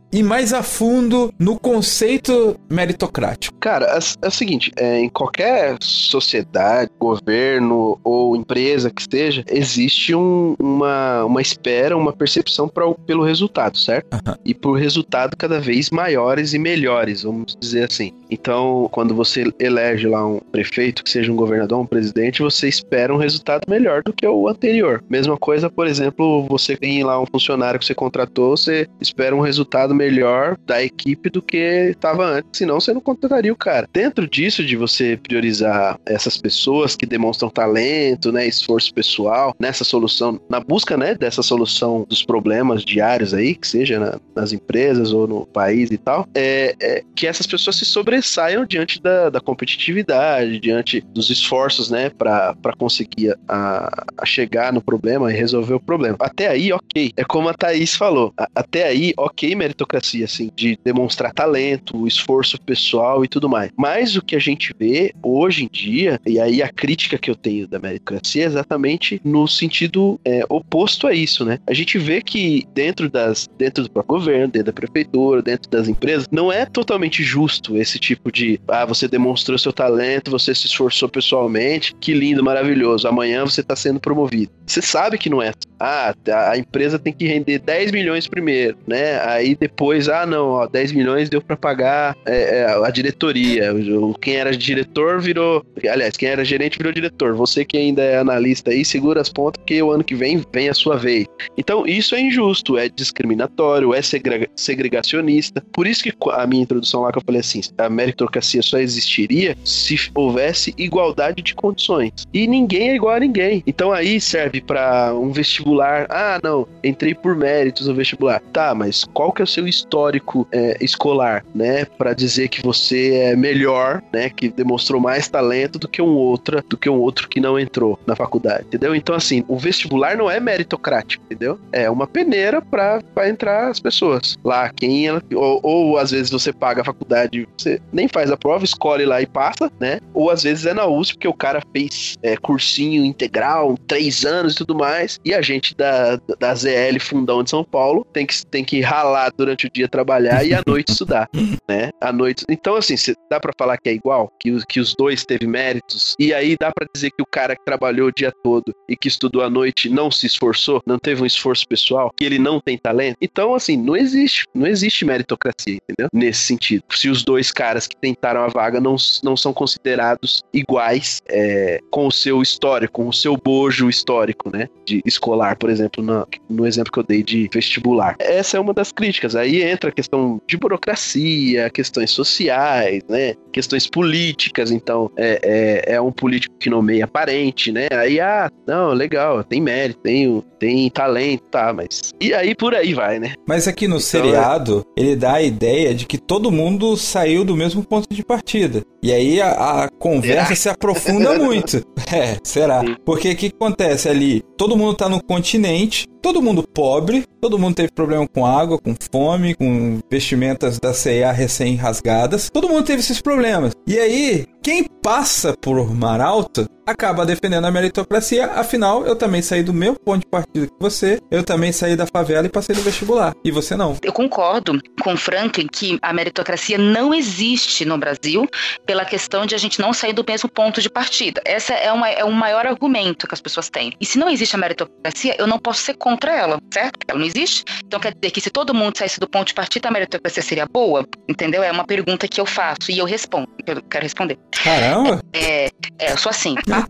ir mais a fundo no conceito meritocrático. Cara, é, é o seguinte, é, em qualquer sociedade, governo ou empresa que seja, existe um- uma, uma espera, uma percepção pra, pelo resultado, certo? E por resultado cada vez maiores e melhores, vamos dizer assim. Então, quando você elege lá um prefeito, que seja um governador, um presidente, você espera um resultado melhor do que o anterior. Mesma coisa, por exemplo, você tem lá um funcionário que você contratou, você espera um resultado melhor da equipe do que estava antes, senão você não contrataria o cara. Dentro disso, de você priorizar essas pessoas que demonstram talento, né, esforço pessoal nessa solução, na busca, né, dessa solução dos problemas diários aí, que seja na- nas empresas ou no país e tal, é, é que essas pessoas se sobressaiam diante da, da competitividade, diante dos esforços, né, para conseguir a, a chegar no problema e resolver o problema. Até aí, ok. É como a Thaís falou. a- até aí, ok, meritocracia, assim, de demonstrar talento, esforço pessoal e tudo mais. Mas o que a gente vê hoje em dia, e aí a crítica que eu tenho da meritocracia é exatamente no sentido é, oposto a isso, né? A gente vê que dentro das dentro do próprio governo, dentro da prefeitura, dentro das empresas, não é totalmente justo esse tipo de ah, você demonstrou seu talento, você se esforçou pessoalmente, que lindo, maravilhoso. Amanhã você está sendo promovido. Você sabe que não é. Ah, a empresa tem que render 10 milhões primeiro, né? Aí depois, ah, não, ó, 10 milhões deu para pagar é, é, a diretoria. Quem era diretor virou. Aliás, quem era gerente virou diretor. Você que ainda é analista aí, segura as pontas, porque o ano que vem vem a sua vez. Então, isso é injusto, é discriminatório, é segre- segregacionista. Por isso que a minha introdução lá que eu falei assim, a meritocracia só existiria se houvesse igualdade de condições. E ninguém é igual a ninguém. Então aí serve para um vestibular vestibular. Ah, não, entrei por méritos no vestibular. Tá, mas qual que é o seu histórico é, escolar, né? Para dizer que você é melhor, né? Que demonstrou mais talento do que um outro, do que um outro que não entrou na faculdade, entendeu? Então, assim, o vestibular não é meritocrático, entendeu? É uma peneira para entrar as pessoas lá. Quem ela, ou, ou às vezes você paga a faculdade, você nem faz a prova, escolhe lá e passa, né? Ou às vezes é na USP, porque o cara fez é, cursinho integral, três anos e tudo mais, e a gente da, da ZL Fundão de São Paulo tem que, tem que ralar durante o dia trabalhar e à noite estudar, (laughs) né? À noite. Então, assim, dá para falar que é igual, que, que os dois teve méritos, e aí dá para dizer que o cara que trabalhou o dia todo e que estudou à noite não se esforçou, não teve um esforço pessoal, que ele não tem talento. Então, assim, não existe, não existe meritocracia, entendeu? Nesse sentido. Se os dois caras que tentaram a vaga não, não são considerados iguais é, com o seu histórico, com o seu bojo histórico, né? De escolar, por exemplo, no, no exemplo que eu dei de vestibular. Essa é uma das críticas. Aí entra a questão de burocracia, questões sociais, né? Questões políticas. Então, é, é, é um político que nomeia parente, né? Aí, ah, não, legal, tem mérito, tem, tem talento, tá, mas. E aí por aí vai, né? Mas aqui no então, seriado, é... ele dá a ideia de que todo mundo saiu do mesmo ponto de partida. E aí a, a conversa se aprofunda (laughs) muito. É, será? Porque o que acontece ali? Todo mundo tá no continente, todo mundo pobre, todo mundo teve problema com água, com fome, com vestimentas da CIA recém-rasgadas. Todo mundo teve esses problemas. E aí, quem passa por Maralto acaba defendendo a meritocracia, afinal, eu também saí do meu ponto de partida que você, eu também saí da favela e passei no vestibular. E você não. Eu concordo com o Franklin que a meritocracia não existe no Brasil pela questão de a gente não sair do mesmo ponto de partida. Essa é, uma, é um maior argumento que as pessoas têm. E se não existe a meritocracia, eu não posso ser contra ela, certo? Ela não existe. Então quer dizer que se todo mundo saísse do ponto de partida, a meritocracia seria boa? Entendeu? É uma pergunta que eu faço e eu respondo. Eu quero responder. Caramba! É, é eu sou assim, tá?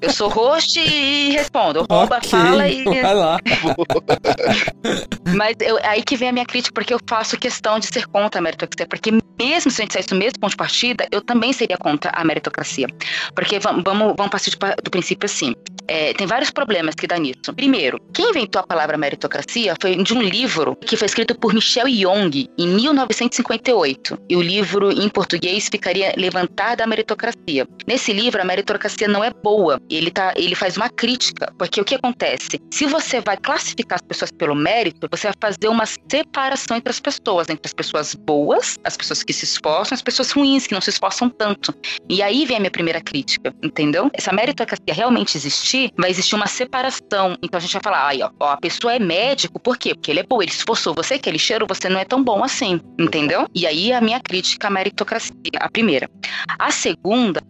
Eu sou host e respondo. Eu roubo okay, fala e. Vai lá. (laughs) Mas eu, aí que vem a minha crítica, porque eu faço questão de ser contra a meritocracia. Porque mesmo se a gente saísse do mesmo ponto de partida, eu também seria contra a meritocracia. Porque vamos, vamos, vamos partir do princípio assim. É, tem vários problemas que dá nisso. Primeiro, quem inventou a palavra meritocracia foi de um livro que foi escrito por Michel Young em 1958. E o livro em português ficaria Levantar da Meritocracia. Nesse livro, a meritocracia não é boa. Ele, tá, ele faz uma crítica, porque o que acontece? Se você vai classificar as pessoas pelo mérito, você vai fazer uma separação entre as pessoas, entre as pessoas boas, as pessoas que se esforçam, as pessoas ruins, que não se esforçam tanto. E aí vem a minha primeira crítica, entendeu? Essa meritocracia realmente existir, vai existir uma separação. Então a gente vai falar, aí, ó, ó, a pessoa é médico, por quê? Porque ele é bom, ele esforçou. Você que é lixeiro, você não é tão bom assim, entendeu? E aí a minha crítica à meritocracia, a primeira. A segunda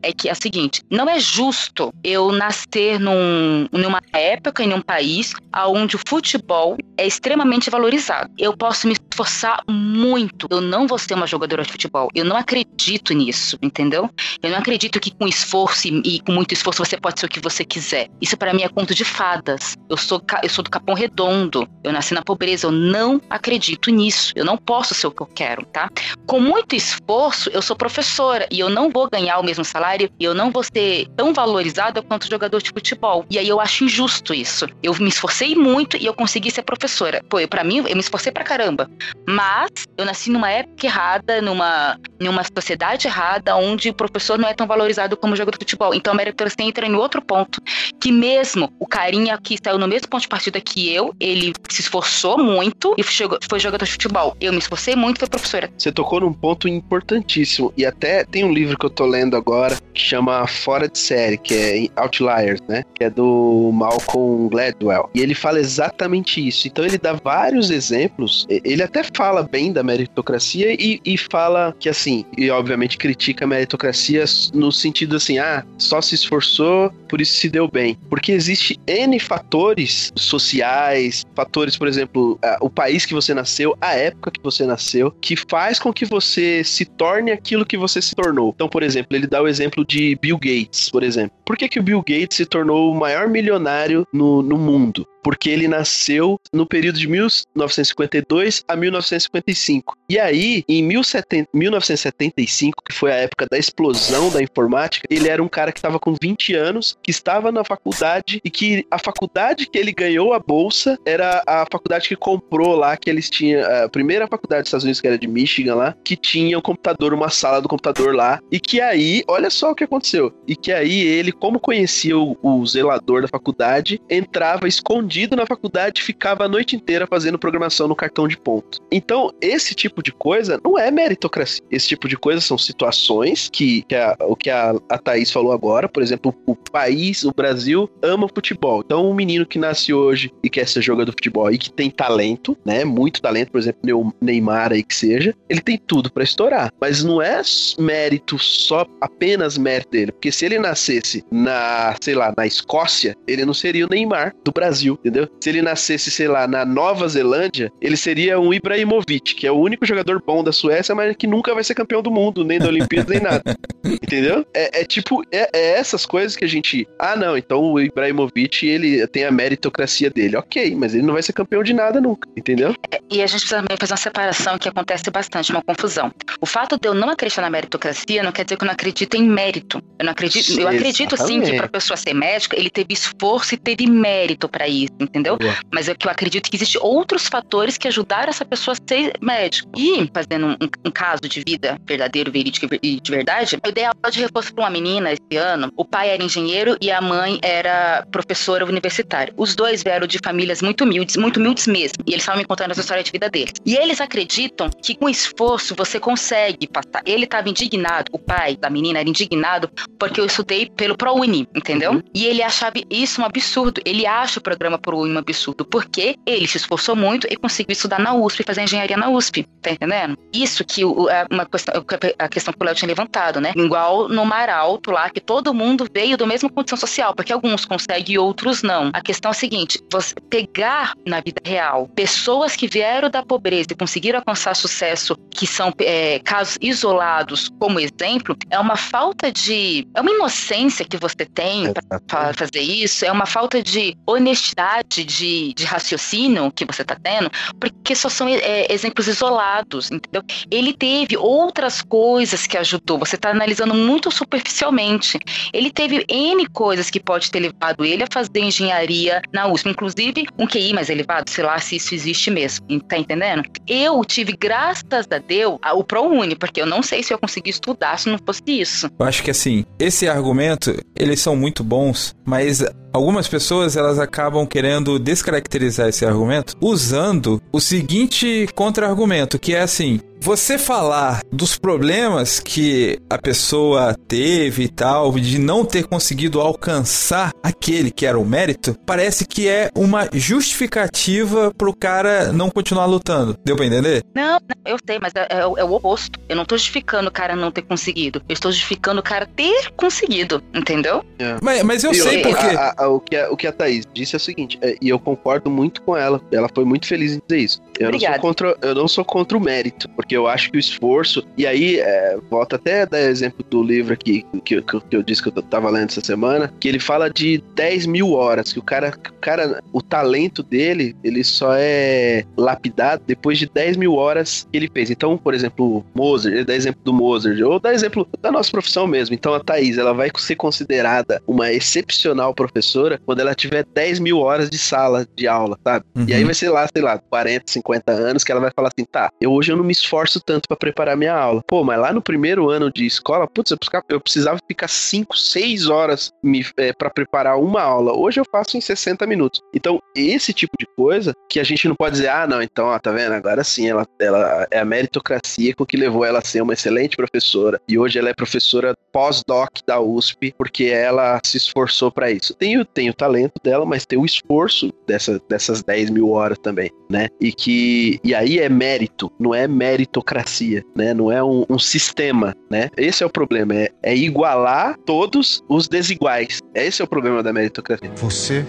é que é a seguinte, não é justo eu nascer num, numa época, em um país, onde o futebol é extremamente valorizado. Eu posso me esforçar muito, eu não vou ser uma jogadora de futebol. Eu não acredito nisso, entendeu? Eu não acredito que com esforço e, e com muito esforço você pode ser o que você quiser. Isso para mim é conto de fadas. Eu sou, eu sou do Capão Redondo. Eu nasci na pobreza. Eu não acredito nisso. Eu não posso ser o que eu quero, tá? Com muito esforço, eu sou professora e eu não vou ganhar o mesmo salário e eu não vou ser tão valorizada quanto jogador de futebol. E aí eu acho injusto isso. Eu me esforcei muito e eu consegui ser professora. Pô, para mim, eu me esforcei pra caramba. Mas eu nasci numa época errada, numa, numa sociedade errada, onde o professor não é tão valorizado como jogador de futebol. Então a meritocracia entra em outro ponto, que mesmo o carinha que saiu no mesmo ponto de partida que eu, ele se esforçou muito e foi jogador de futebol. Eu me esforcei muito, foi professora. Você tocou num ponto importantíssimo. E até tem um livro que eu tô lendo agora que chama Fora de Série, que é Outliers, né? Que é do Malcolm Gladwell. E ele fala exatamente isso. Então ele dá vários exemplos. Ele até fala bem da meritocracia e, e fala que assim, e obviamente critica a meritocracia no sentido assim, ah, só se esforçou, por isso se deu bem. Porque existe N fatores sociais, fatores, por exemplo, o país que você nasceu, a época que você nasceu, que faz com que você se torne aquilo que você se tornou. Então, por exemplo, ele dá o exemplo de Bill Gates, por exemplo. Por que, que o Bill Gates se tornou o maior milionário no, no mundo? Porque ele nasceu no período de 1952 a 1955. E aí, em 1975, que foi a época da explosão da informática, ele era um cara que estava com 20 anos, que estava na faculdade e que a faculdade que ele ganhou a bolsa era a faculdade que comprou lá, que eles tinham, a primeira faculdade dos Estados Unidos, que era de Michigan lá, que tinha um computador, uma sala do computador lá, e que aí, olha só o que aconteceu, e que aí ele, como conhecia o, o zelador da faculdade, entrava escondido na faculdade ficava a noite inteira fazendo programação no cartão de ponto. Então, esse tipo de coisa não é meritocracia. Esse tipo de coisa são situações que, que a, o que a, a Thaís falou agora, por exemplo, o país, o Brasil, ama futebol. Então, um menino que nasce hoje e quer ser jogador de futebol e que tem talento, né? Muito talento, por exemplo, Neymar aí que seja, ele tem tudo para estourar. Mas não é mérito só, apenas mérito dele. Porque se ele nascesse na, sei lá, na Escócia, ele não seria o Neymar do Brasil, entendeu? Se ele nascesse, sei lá, na Nova Zelândia, ele seria um Ibrahimovic, que é o único jogador bom da Suécia, mas que nunca vai ser campeão do mundo, nem da Olimpíada, nem nada. (laughs) Entendeu? É, é tipo, é, é, essas coisas que a gente. Ah, não, então o Ibrahimovic, ele tem a meritocracia dele. Ok, mas ele não vai ser campeão de nada nunca, entendeu? É, e a gente precisa também fazer uma separação que acontece bastante, uma confusão. O fato de eu não acreditar na meritocracia não quer dizer que eu não acredito em mérito. Eu não acredito. Eu acredito sim que para pessoa ser médica, ele teve esforço e teve mérito para isso, entendeu? Boa. Mas é que eu acredito que existem outros fatores que ajudaram essa pessoa a ser médico. E, fazendo um, um caso de vida verdadeiro, verídico e de verdade, eu dei aula de reforço para uma menina esse ano. O pai era engenheiro e a mãe era professora universitária. Os dois vieram de famílias muito humildes, muito humildes mesmo. E eles estavam me contando a história de vida deles. E eles acreditam que com esforço você consegue passar. Ele estava indignado, o pai da menina era indignado porque eu estudei pelo ProUni, entendeu? Uhum. E ele achava isso um absurdo. Ele acha o programa ProUni um absurdo porque ele se esforçou muito e conseguiu estudar na USP, fazer engenharia na USP, tá entendendo? Isso que o, a, uma questão, a questão que o Léo tinha levantado, né? Igual no Mar Alto lá, que todo mundo veio da mesma condição social, porque alguns conseguem e outros não. A questão é a seguinte: você pegar na vida real pessoas que vieram da pobreza e conseguiram alcançar sucesso, que são é, casos isolados, como exemplo, é uma falta de. É uma inocência que você tem para fazer isso, é uma falta de honestidade, de, de raciocínio que você está tendo, porque só são é, exemplos isolados, entendeu? Ele teve outras coisas que ajudou, você está analisando muito superficialmente. Ele teve N coisas que pode ter levado ele a fazer engenharia na USP, inclusive um QI mais elevado, sei lá se isso existe mesmo, tá entendendo? Eu tive, graças a Deus, o ProUni, porque eu não sei se eu consegui estudar se não fosse isso. Eu acho que assim, esse argumento, eles são muito bons, mas algumas pessoas elas acabam querendo descaracterizar esse argumento usando o seguinte contra-argumento, que é assim: você falar dos problemas que a pessoa teve e tal, de não ter conseguido alcançar aquele que era o mérito, parece que é uma justificativa pro cara não continuar lutando. Deu pra entender? Não, não eu sei, mas é, é, é, o oposto. Eu não tô justificando o cara não ter conseguido. Eu estou justificando o cara ter conseguido, entendeu? É. Mas, mas eu e sei porque. A, a, o, que a, o que a Thaís disse é o seguinte, é, e eu concordo muito com ela. Ela foi muito feliz em dizer isso. Eu não, sou contra, eu não sou contra o mérito, porque eu acho que o esforço. E aí, é, volta até a dar exemplo do livro aqui que, que, que, eu disse que eu tava lendo essa semana, que ele fala de 10 mil horas, que o cara, o cara, o talento dele, ele só é lapidado depois de 10 mil horas que ele fez. Então, por exemplo, Mozart, ele dá exemplo do Mozart, ou dá exemplo da nossa profissão mesmo. Então, a Thaís, ela vai ser considerada uma excepcional professora quando ela tiver 10 mil horas de sala de aula, sabe? Uhum. E aí vai ser lá, sei lá, 40, 50 anos, que ela vai falar assim, tá, eu hoje eu não me esforço tanto para preparar minha aula. Pô, mas lá no primeiro ano de escola, putz, eu precisava ficar 5, 6 horas é, para preparar uma aula. Hoje eu faço em 60 minutos. Então, esse tipo de coisa que a gente não pode dizer, ah, não, então, ó, tá vendo? Agora sim, ela, ela é a meritocracia que levou ela a ser uma excelente professora. E hoje ela é professora pós-doc da USP, porque ela se esforçou para isso. Tem, tem o talento dela, mas tem o esforço dessa, dessas 10 mil horas também, né? E que. E aí é mérito, não é meritocracia, né? Não é um, um sistema, né? Esse é o problema, é, é igualar todos os desiguais. Esse é o problema da meritocracia. Você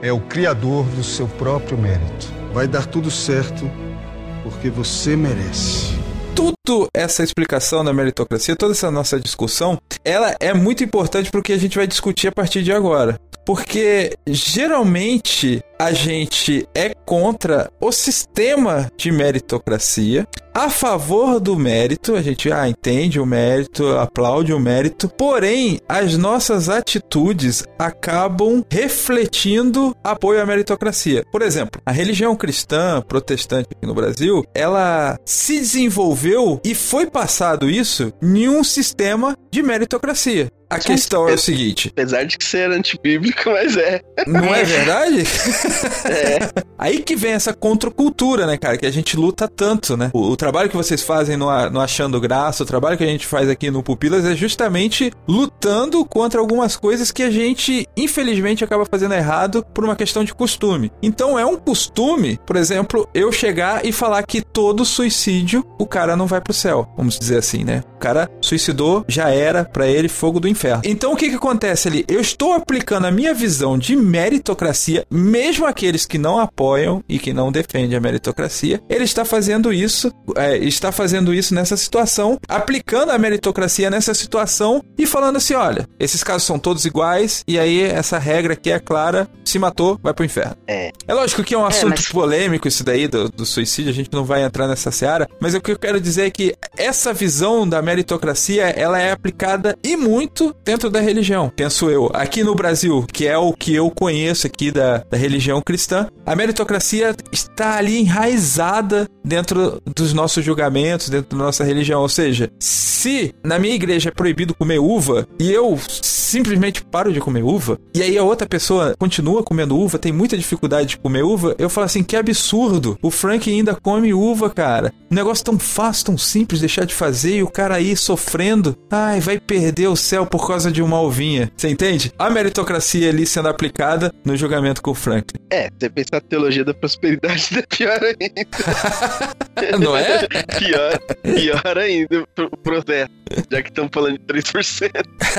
é o criador do seu próprio mérito. Vai dar tudo certo porque você merece. Tudo toda essa explicação da meritocracia, toda essa nossa discussão, ela é muito importante porque a gente vai discutir a partir de agora. Porque geralmente a gente é contra o sistema de meritocracia, a favor do mérito, a gente ah, entende o mérito, aplaude o mérito, porém as nossas atitudes acabam refletindo apoio à meritocracia. Por exemplo, a religião cristã protestante aqui no Brasil, ela se desenvolveu e foi passado isso em um sistema de meritocracia. A questão é o seguinte. Apesar de ser antibíblico, (laughs) mas é. Não é verdade? (laughs) é. Aí que vem essa contracultura, né, cara? Que a gente luta tanto, né? O, o trabalho que vocês fazem no, no, Achando Graça, o trabalho que a gente faz aqui no Pupilas é justamente lutando contra algumas coisas que a gente, infelizmente, acaba fazendo errado por uma questão de costume. Então é um costume, por exemplo, eu chegar e falar que todo suicídio o cara não vai pro céu. Vamos dizer assim, né? O cara suicidou, já era para ele fogo do inferno inferno. Então o que que acontece ali? Eu estou aplicando a minha visão de meritocracia, mesmo aqueles que não apoiam e que não defendem a meritocracia, ele está fazendo isso, é, está fazendo isso nessa situação, aplicando a meritocracia nessa situação e falando assim, olha, esses casos são todos iguais e aí essa regra aqui é clara, se matou, vai pro inferno. É. É lógico que é um assunto é, mas... polêmico isso daí do, do suicídio, a gente não vai entrar nessa seara, mas o que eu quero dizer é que essa visão da meritocracia, ela é aplicada e muito dentro da religião, penso eu. Aqui no Brasil, que é o que eu conheço aqui da, da religião cristã, a meritocracia está ali enraizada dentro dos nossos julgamentos, dentro da nossa religião. Ou seja, se na minha igreja é proibido comer uva e eu simplesmente paro de comer uva, e aí a outra pessoa continua comendo uva, tem muita dificuldade de comer uva, eu falo assim: que absurdo! O Frank ainda come uva, cara. Um negócio tão fácil, tão simples deixar de fazer e o cara aí sofrendo. Ai, vai perder o céu por causa de uma ovinha. Você entende? A meritocracia ali sendo aplicada no julgamento com o Franklin. É, você pensar a teologia da prosperidade é pior ainda. (laughs) Não é? pior, pior ainda o processo. Já que estamos falando de 3%.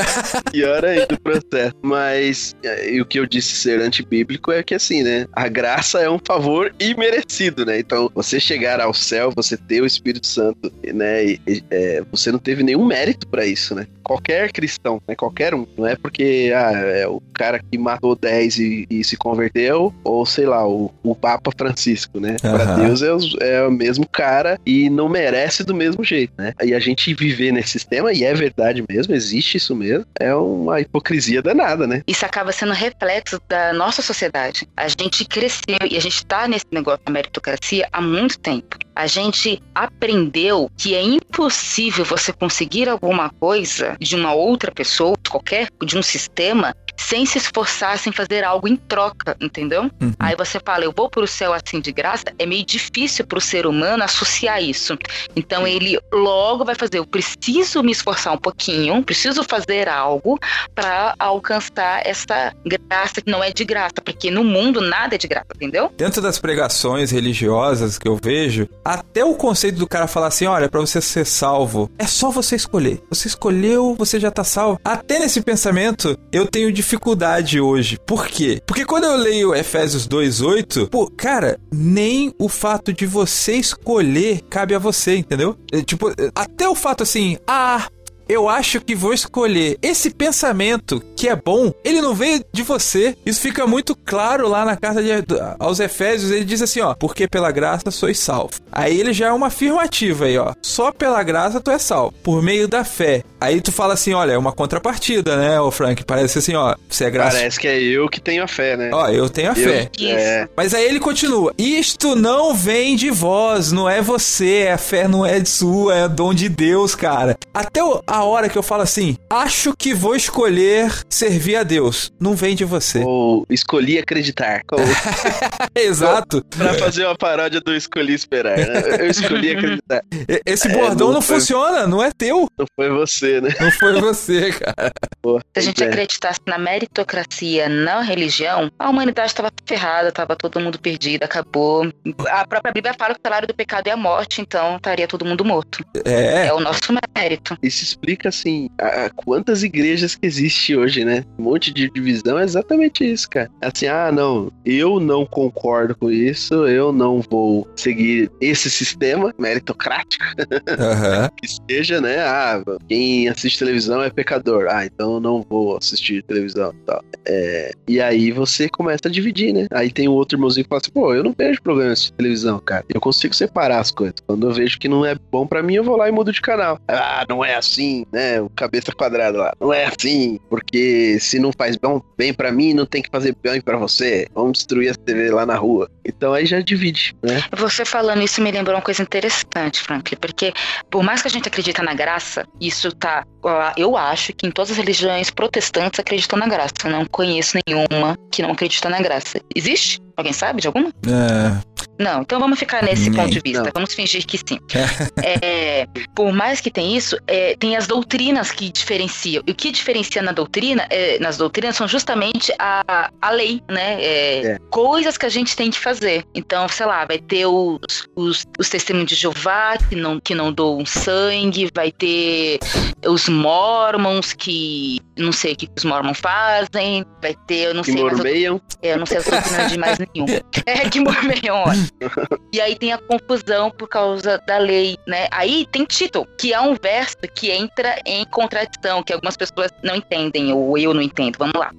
(laughs) pior ainda o processo. Mas é, e o que eu disse ser antibíblico é que assim, né? A graça é um favor imerecido, né? Então, você chegar ao céu, você ter o Espírito Santo, né? E, é, você não teve nenhum mérito para isso, né? Qualquer cristão, né? Qualquer um. Não é porque ah, é o cara que matou 10 e, e se converteu, ou sei lá, o, o Papa Francisco, né? Uhum. Para Deus é o, é o mesmo cara e não merece do mesmo jeito, né? E a gente viver nesse sistema, e é verdade mesmo, existe isso mesmo, é uma hipocrisia danada, né? Isso acaba sendo reflexo da nossa sociedade. A gente cresceu e a gente tá nesse negócio da meritocracia há muito tempo. A gente aprendeu que é impossível você conseguir alguma coisa de uma outra pessoa, qualquer, de um sistema, sem se esforçar, sem fazer algo em troca, entendeu? Uhum. Aí você fala, eu vou para o céu assim de graça, é meio difícil para o ser humano associar isso. Então ele logo vai fazer, eu preciso me esforçar um pouquinho, preciso fazer algo para alcançar essa graça que não é de graça, porque no mundo nada é de graça, entendeu? Dentro das pregações religiosas que eu vejo, até o conceito do cara falar assim, olha, para você ser salvo, é só você escolher. Você escolheu, você já tá salvo. Até nesse pensamento, eu tenho dificuldade dificuldade hoje. Por quê? Porque quando eu leio Efésios 2:8, pô, cara, nem o fato de você escolher cabe a você, entendeu? É, tipo, até o fato assim, ah, eu acho que vou escolher esse pensamento que é bom, ele não veio de você. Isso fica muito claro lá na carta de, aos Efésios. Ele diz assim, ó, porque pela graça sois salvo. Aí ele já é uma afirmativa aí, ó. Só pela graça tu é salvo, por meio da fé. Aí tu fala assim, olha, é uma contrapartida, né, o Frank? Parece assim, ó, você é graça. Parece que é eu que tenho a fé, né? Ó, eu tenho a eu, fé. É. Mas aí ele continua: Isto não vem de vós, não é você, a fé não é de sua, é dom de Deus, cara. Até a hora que eu falo assim, acho que vou escolher servir a Deus. Não vem de você. Ou escolhi acreditar. (laughs) Exato. (laughs) pra fazer uma paródia do escolhi esperar. Né? Eu escolhi acreditar. Esse é, bordão não, não foi... funciona, não é teu. Não foi você, né? Não foi você, cara. Se a gente é. acreditasse na meritocracia, na religião, a humanidade estava ferrada, estava todo mundo perdido, acabou. A própria Bíblia fala que o salário do pecado é a morte, então estaria todo mundo morto. É. É o nosso mérito. Isso explica assim a, a quantas igrejas que existe hoje, né? Um monte de divisão é exatamente isso, cara. Assim, ah, não, eu não concordo com isso, eu não vou seguir esse sistema meritocrático Aham. (laughs) que seja, né? Ah, quem assiste televisão é pecador. Ah, então eu não vou assistir televisão e tal. É, e aí você começa a dividir, né? Aí tem um outro irmãozinho que fala assim, pô, eu não vejo problema em assistir televisão, cara. Eu consigo separar as coisas. Quando eu vejo que não é bom pra mim, eu vou lá e mudo de canal. Ah, não é assim, né? O cabeça quadrada lá. Não é assim, porque se não faz bom, bem pra mim, não tem que fazer bem pra você. Vamos destruir a TV lá na rua. Então aí já divide, né? Você falando isso me lembrou uma coisa interessante, Franklin, porque por mais que a gente acredita na graça, isso tá. Eu acho que em todas as religiões protestantes acreditam na graça. Eu não conheço nenhuma que não acredita na graça. Existe? Alguém sabe de alguma? É, Não, então vamos ficar nesse Nem, ponto de vista. não. Vamos fingir que sim. É, (laughs) por mais que tem isso, é, tem as doutrinas que diferenciam. E o que diferencia na doutrina, é, nas doutrinas, são justamente a, a lei, né? É, É. Coisas que a gente tem que fazer. Então, sei lá, vai ter os, os, os testemunhos de Jeová que não, que não doam sangue, vai ter os mormons que não sei o que os mormons fazem, vai ter, eu não Que sei mormeiam. é, eu não sei as doutrinas de mais nenhum. (laughs) É que mormeiam, ótimo. E aí tem a confusão por causa da lei, né? Aí tem Tito, que é um verso que entra em contradição, que algumas pessoas não entendem, ou eu não entendo. Vamos lá.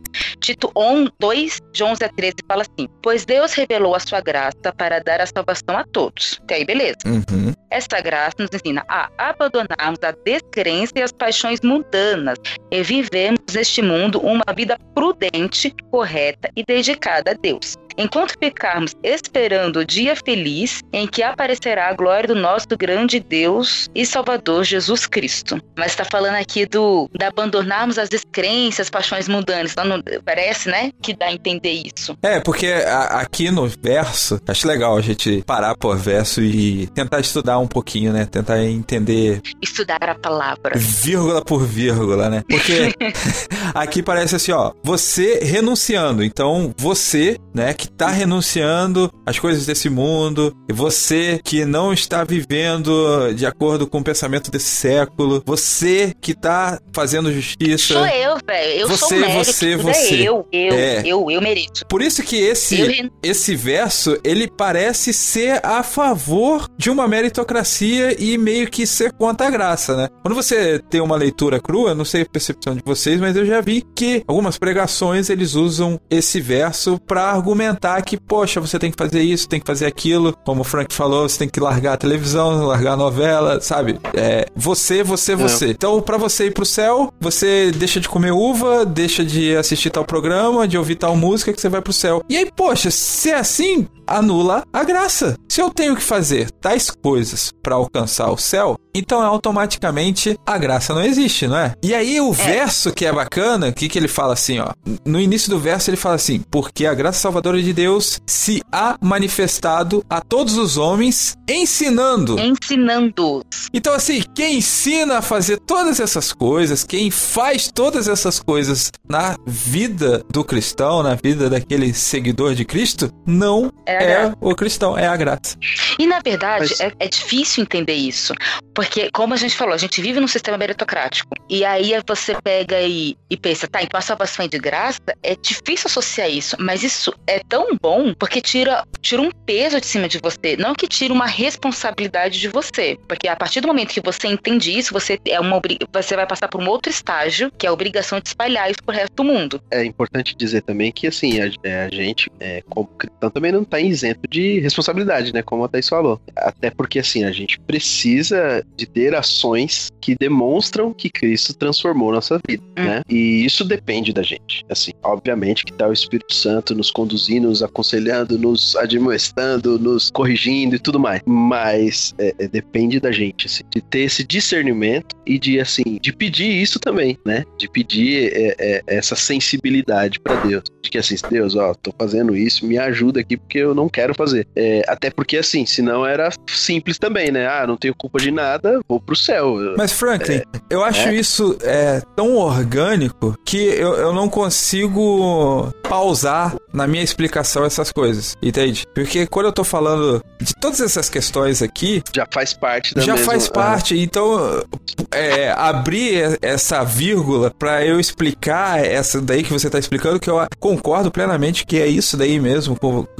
Tito 1, 2, de 11 a 13 fala assim: Pois Deus revelou a sua graça para dar a salvação a todos. Até aí, beleza. uhum. Esta graça nos ensina a abandonarmos a descrença e as paixões mundanas e vivemos neste mundo uma vida prudente, correta e dedicada a Deus. Enquanto ficarmos esperando o dia feliz em que aparecerá a glória do nosso grande Deus e Salvador Jesus Cristo. Mas está falando aqui do de abandonarmos as descrenças, paixões mundanas. Então, não- parece, né, que dá a entender isso. É, porque a- aqui no verso, acho legal a gente parar por verso e tentar estudar um pouquinho, né? Tentar entender Estudar a palavra. vírgula por vírgula, né? Porque (laughs) (laughs) aqui parece assim, ó, você renunciando. Então, você, né, que tá renunciando às coisas desse mundo, e você que não está vivendo de acordo com o pensamento desse século, você que tá fazendo justiça. Sou eu, velho. Eu sou Você, mérito. você, tudo você. É eu, eu, É. eu, eu mereço. Por isso que esse Eu esse verso, ele parece ser a favor de uma meritocracia e meio que ser contra a graça, né? Quando você tem uma leitura crua, não sei a percepção de vocês, mas eu já vi que algumas pregações eles usam esse verso pra argumentar que, poxa, você tem que fazer isso, tem que fazer aquilo, como o Frank falou, você tem que largar a televisão, largar a novela, sabe? É, você, você, você. Então, pra você ir pro céu, você deixa de comer uva, deixa de assistir tal programa, de ouvir tal música que você vai pro céu. E aí, poxa, se é assim, anula a graça. Se eu tenho que fazer tais coisas pra alcançar o céu, então automaticamente a graça não existe, não é? E aí o verso que é bacana, o que, que ele fala assim, ó? No início do verso ele fala assim: Porque a graça salvadora de Deus se há manifestado a todos os homens, ensinando. Ensinando. Então, assim, quem ensina a fazer todas essas coisas, quem faz todas essas coisas na vida do cristão, na vida daquele seguidor de Cristo, não É é, graça. o cristão, é a graça. E na verdade Mas- é, é difícil entender isso. Porque, como a gente falou, a gente vive num sistema meritocrático. E aí você pega e, e pensa, tá, então a salvação é de graça, é difícil associar isso. Mas isso é tão bom porque tira, tira um peso de cima de você. Não que tira uma responsabilidade de você. Porque a partir do momento que você entende isso, você, é uma, você vai passar por um outro estágio, que é a obrigação de espalhar isso pro resto do mundo. É importante dizer também que, assim, a, é, a gente, é, como cristão, também não tá isento de responsabilidade, né? Como a Thaís falou. Até porque, assim, a gente precisa de ter ações que demonstram que Cristo transformou nossa vida, Hum. né? E isso depende da gente. Assim, obviamente que tá o Espírito Santo nos conduzindo, nos aconselhando, nos admoestando, nos corrigindo e tudo mais. Mas é, é, depende da gente, assim, de ter esse discernimento e de, assim, de pedir isso também, né? De pedir é, é, essa sensibilidade pra Deus. De que assim, Deus, ó, tô fazendo isso, me ajuda aqui porque eu não quero fazer. É, até porque assim, senão era simples também, né? Ah, não tenho culpa de nada, nada, vou pro céu. Mas, Franklin, é, eu acho é. isso é, tão orgânico que eu, eu não consigo pausar na minha explicação essas coisas, entende? Porque quando eu tô falando de todas essas questões aqui... Já faz parte da Já mesma... faz parte, então é, abrir essa vírgula para eu explicar essa daí que você tá explicando, que eu concordo plenamente que é isso daí mesmo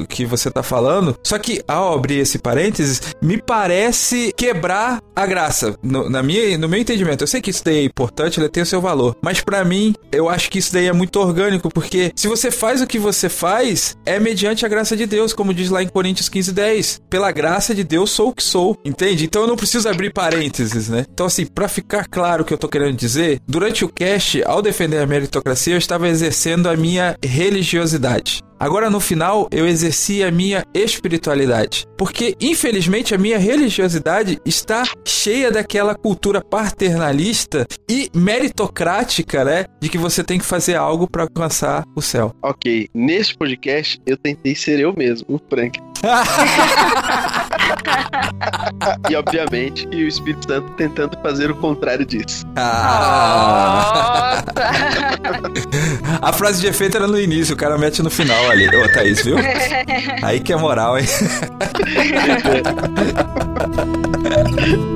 que você tá falando, só que ao abrir esse parênteses, me parece quebrar a graça, no, na minha, no meu entendimento. Eu sei que isso daí é importante, ele tem o seu valor, mas para mim, eu acho que isso daí é muito orgânico, porque se você faz o que você faz, é mediante a graça de Deus, como diz lá em Coríntios 15, 10. Pela graça de Deus sou o que sou, entende? Então eu não preciso abrir parênteses, né? Então, assim, para ficar claro o que eu tô querendo dizer, durante o cast, ao defender a meritocracia, eu estava exercendo a minha religiosidade. Agora no final eu exerci a minha espiritualidade, porque infelizmente a minha religiosidade está cheia daquela cultura paternalista e meritocrática, né, de que você tem que fazer algo para alcançar o céu. OK, nesse podcast eu tentei ser eu mesmo, o Frank. (laughs) (laughs) e obviamente o Espírito Santo tentando fazer o contrário disso. Ah. (laughs) a frase de efeito era no início, o cara mete no final ali. Ô, Thaís, viu? Aí que é moral, hein? (laughs)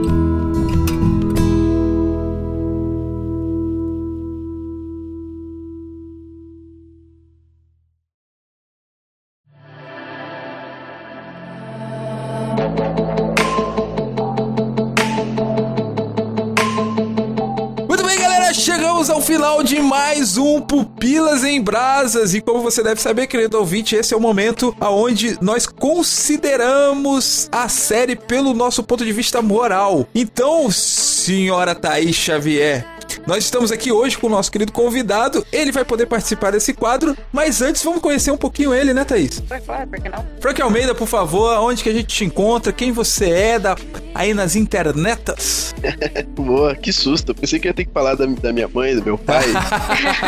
de mais um Pupilas em Brasas. E como você deve saber, querido ouvinte, esse é o momento aonde nós consideramos a série pelo nosso ponto de vista moral. Então, senhora Thaís Xavier, nós estamos aqui hoje com o nosso querido convidado. Ele vai poder participar desse quadro, mas antes vamos conhecer um pouquinho ele, né, Thaís? Vai, claro, por que não? Frank Almeida, por favor, onde que a gente te encontra? Quem você é da, aí nas internetas? (laughs) Boa, que susto. Eu pensei que ia ter que falar da, da minha mãe, do meu pai.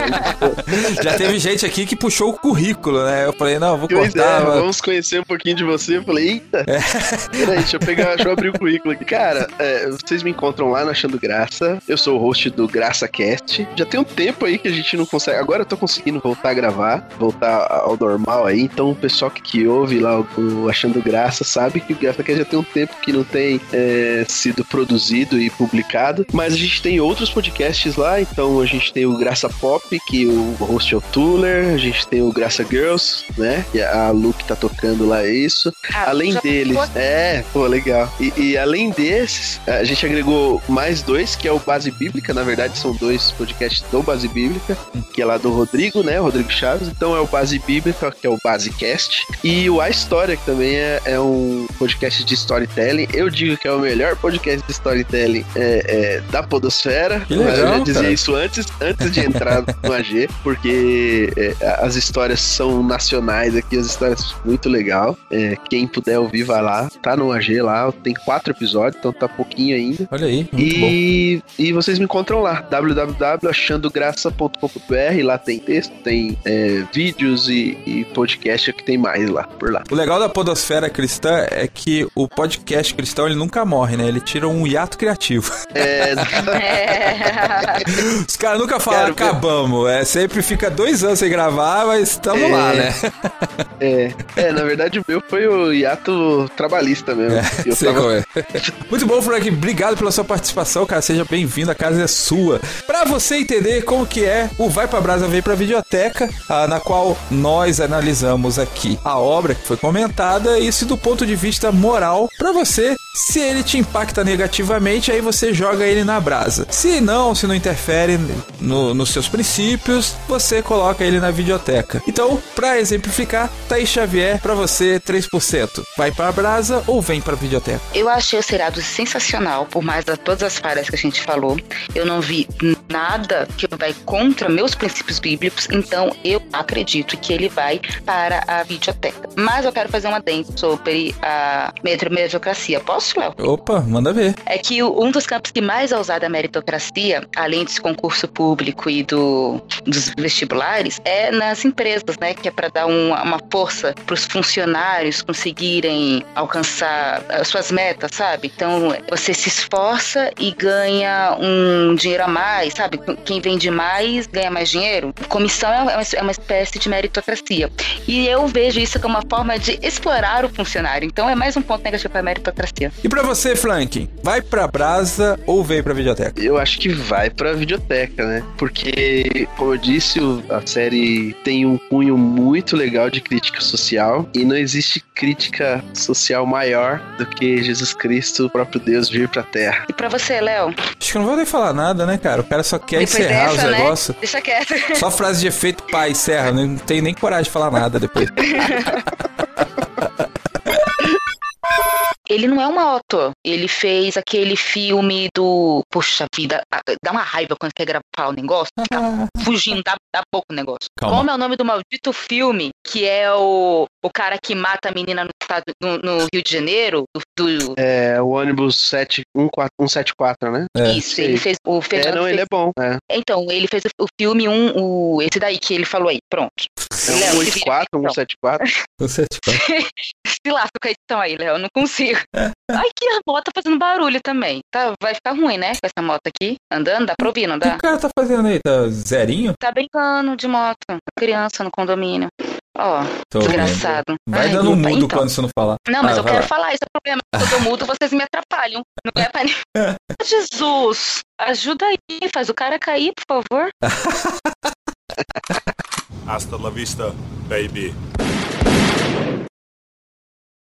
(laughs) Já teve gente aqui que puxou o currículo, né? Eu falei, não, vou pois cortar. É, vamos conhecer um pouquinho de você. Eu falei, eita, é. peraí, deixa eu pegar, deixa eu abrir o currículo aqui. Cara, é, vocês me encontram lá no Achando Graça. Eu sou o host do Graça GraçaCast. Já tem um tempo aí que a gente não consegue. Agora eu tô conseguindo voltar a gravar, voltar ao normal aí. Então o pessoal que, que ouve lá o, Achando Graça sabe que o GraçaCast já tem um tempo que não tem é, sido produzido e publicado. Mas a gente tem outros podcasts lá. Então a gente tem o Graça Pop, que o host é o Tuller. A gente tem o Graça Girls, né? E a Lu que tá tocando lá é isso. Ah, além deles. É, pô, legal. E, e além desses, a gente agregou mais dois, que é o Base Bíblica, na verdade são dois podcasts do Base Bíblica, que é lá do Rodrigo, né? Rodrigo Chaves. Então é o Base Bíblica, que é o Basecast. E o A História, que também é, é um podcast de storytelling. Eu digo que é o melhor podcast de storytelling é, é, da Podosfera. Que legal, eu já dizia cara. isso antes, antes de entrar (laughs) no AG, porque é, as histórias são nacionais aqui, as histórias muito legal. É, quem puder ouvir, vai lá. Tá no AG lá, tem quatro episódios, então tá pouquinho ainda. Olha aí, e. E vocês me encontram lá, www.achandograça.com.br. Lá tem texto, tem é, vídeos e, e podcast que tem mais lá, por lá. O legal da podosfera cristã é que o podcast cristão ele nunca morre, né? Ele tira um hiato criativo. (laughs) É. Os caras nunca falam Quero acabamos. Ver. É, sempre fica dois anos sem gravar, mas estamos é... lá, né? é. é, na verdade o meu foi o hiato trabalhista mesmo. É, sei tava... é. Muito bom, Frank. Obrigado pela sua participação, cara. Seja bem-vindo, a casa é sua. Para você entender como que é o Vai Pra Brasa Vem Pra Videoteca, ah, na qual nós analisamos aqui a obra que foi comentada e se do ponto de vista moral, para você, se ele te impacta negativamente, aí você joga ele na brasa. Se não, se não interfere no, nos seus princípios, você coloca ele na videoteca. Então, para exemplificar, Thaís Xavier, para você, 3%. Vai pra brasa ou vem pra videoteca? Eu achei o seriado sensacional, por mais de todas as falhas que a gente falou. Eu não vi nada que vai contra meus princípios bíblicos, então eu acredito que ele vai para a videoteca. Mas eu quero fazer uma dentro sobre a meritocracia. Posso, Léo? Opa, manda ver. É que um dos campos que mais é usado a meritocracia, além desse concurso público e do, dos vestibulares, é nas empresas, né? Que é para dar uma, uma força para os funcionários conseguirem alcançar as suas metas, sabe? Então você se esforça e ganha um dinheiro a mais, sabe? Quem vende mais ganha mais dinheiro. Comissão é uma, é uma espécie de meritocracia. E eu vejo isso como uma forma de explorar o funcionário. Então é mais um ponto negativo para a meritocracia. E para você, Flank, vai pra Brasa ou veio pra videoteca? Eu acho que vai pra videoteca, né? Porque, como eu disse, a série tem um cunho muito legal de crítica social e não existe crítica social maior do que Jesus Cristo, o próprio Deus, vir pra Terra. E pra você, Léo? Acho que eu não vou nem falar nada, né, cara? O cara só quer Depois encerrar dessa, os né? negócios. Deixa quieto. Só frase de efeito, pai, encerra. Não tem nem coragem de falar nada depois. (laughs) Ele não é um autor. Ele fez aquele filme do. Puxa vida, dá uma raiva quando quer gravar o negócio. Fica (laughs) fugindo, dá, dá pouco o negócio. Calma. Como é o nome do maldito filme? Que é o, o cara que mata a menina no, estado- no, no Rio de Janeiro? Do, do- É o ônibus 7, 174, né? É. Isso, ele fez. O É, não, ele fez- é bom. É, Então, ele fez o, o filme um, o, esse daí que ele falou aí. Pronto. é um se vira 84, então. 174. (laughs) (laughs) Se lasca com a edição aí, Léo. eu Não consigo. (laughs) Ai, que a moto tá fazendo barulho também. Tá, vai ficar ruim, né? Com essa moto aqui. Andando, dá pra ouvir, não o que dá? o cara tá fazendo aí? Tá zerinho? Tá brincando de moto. Criança no condomínio. Ó, Tô desgraçado. Vai Ai, dando então. mudo quando você não falar. Não, mas Ah, eu quero lá. falar, esse é o problema. Quando eu mudo, (laughs) vocês me atrapalham. Não é pra (laughs) Jesus, ajuda aí, faz o cara cair, por favor. Hasta la vista, baby.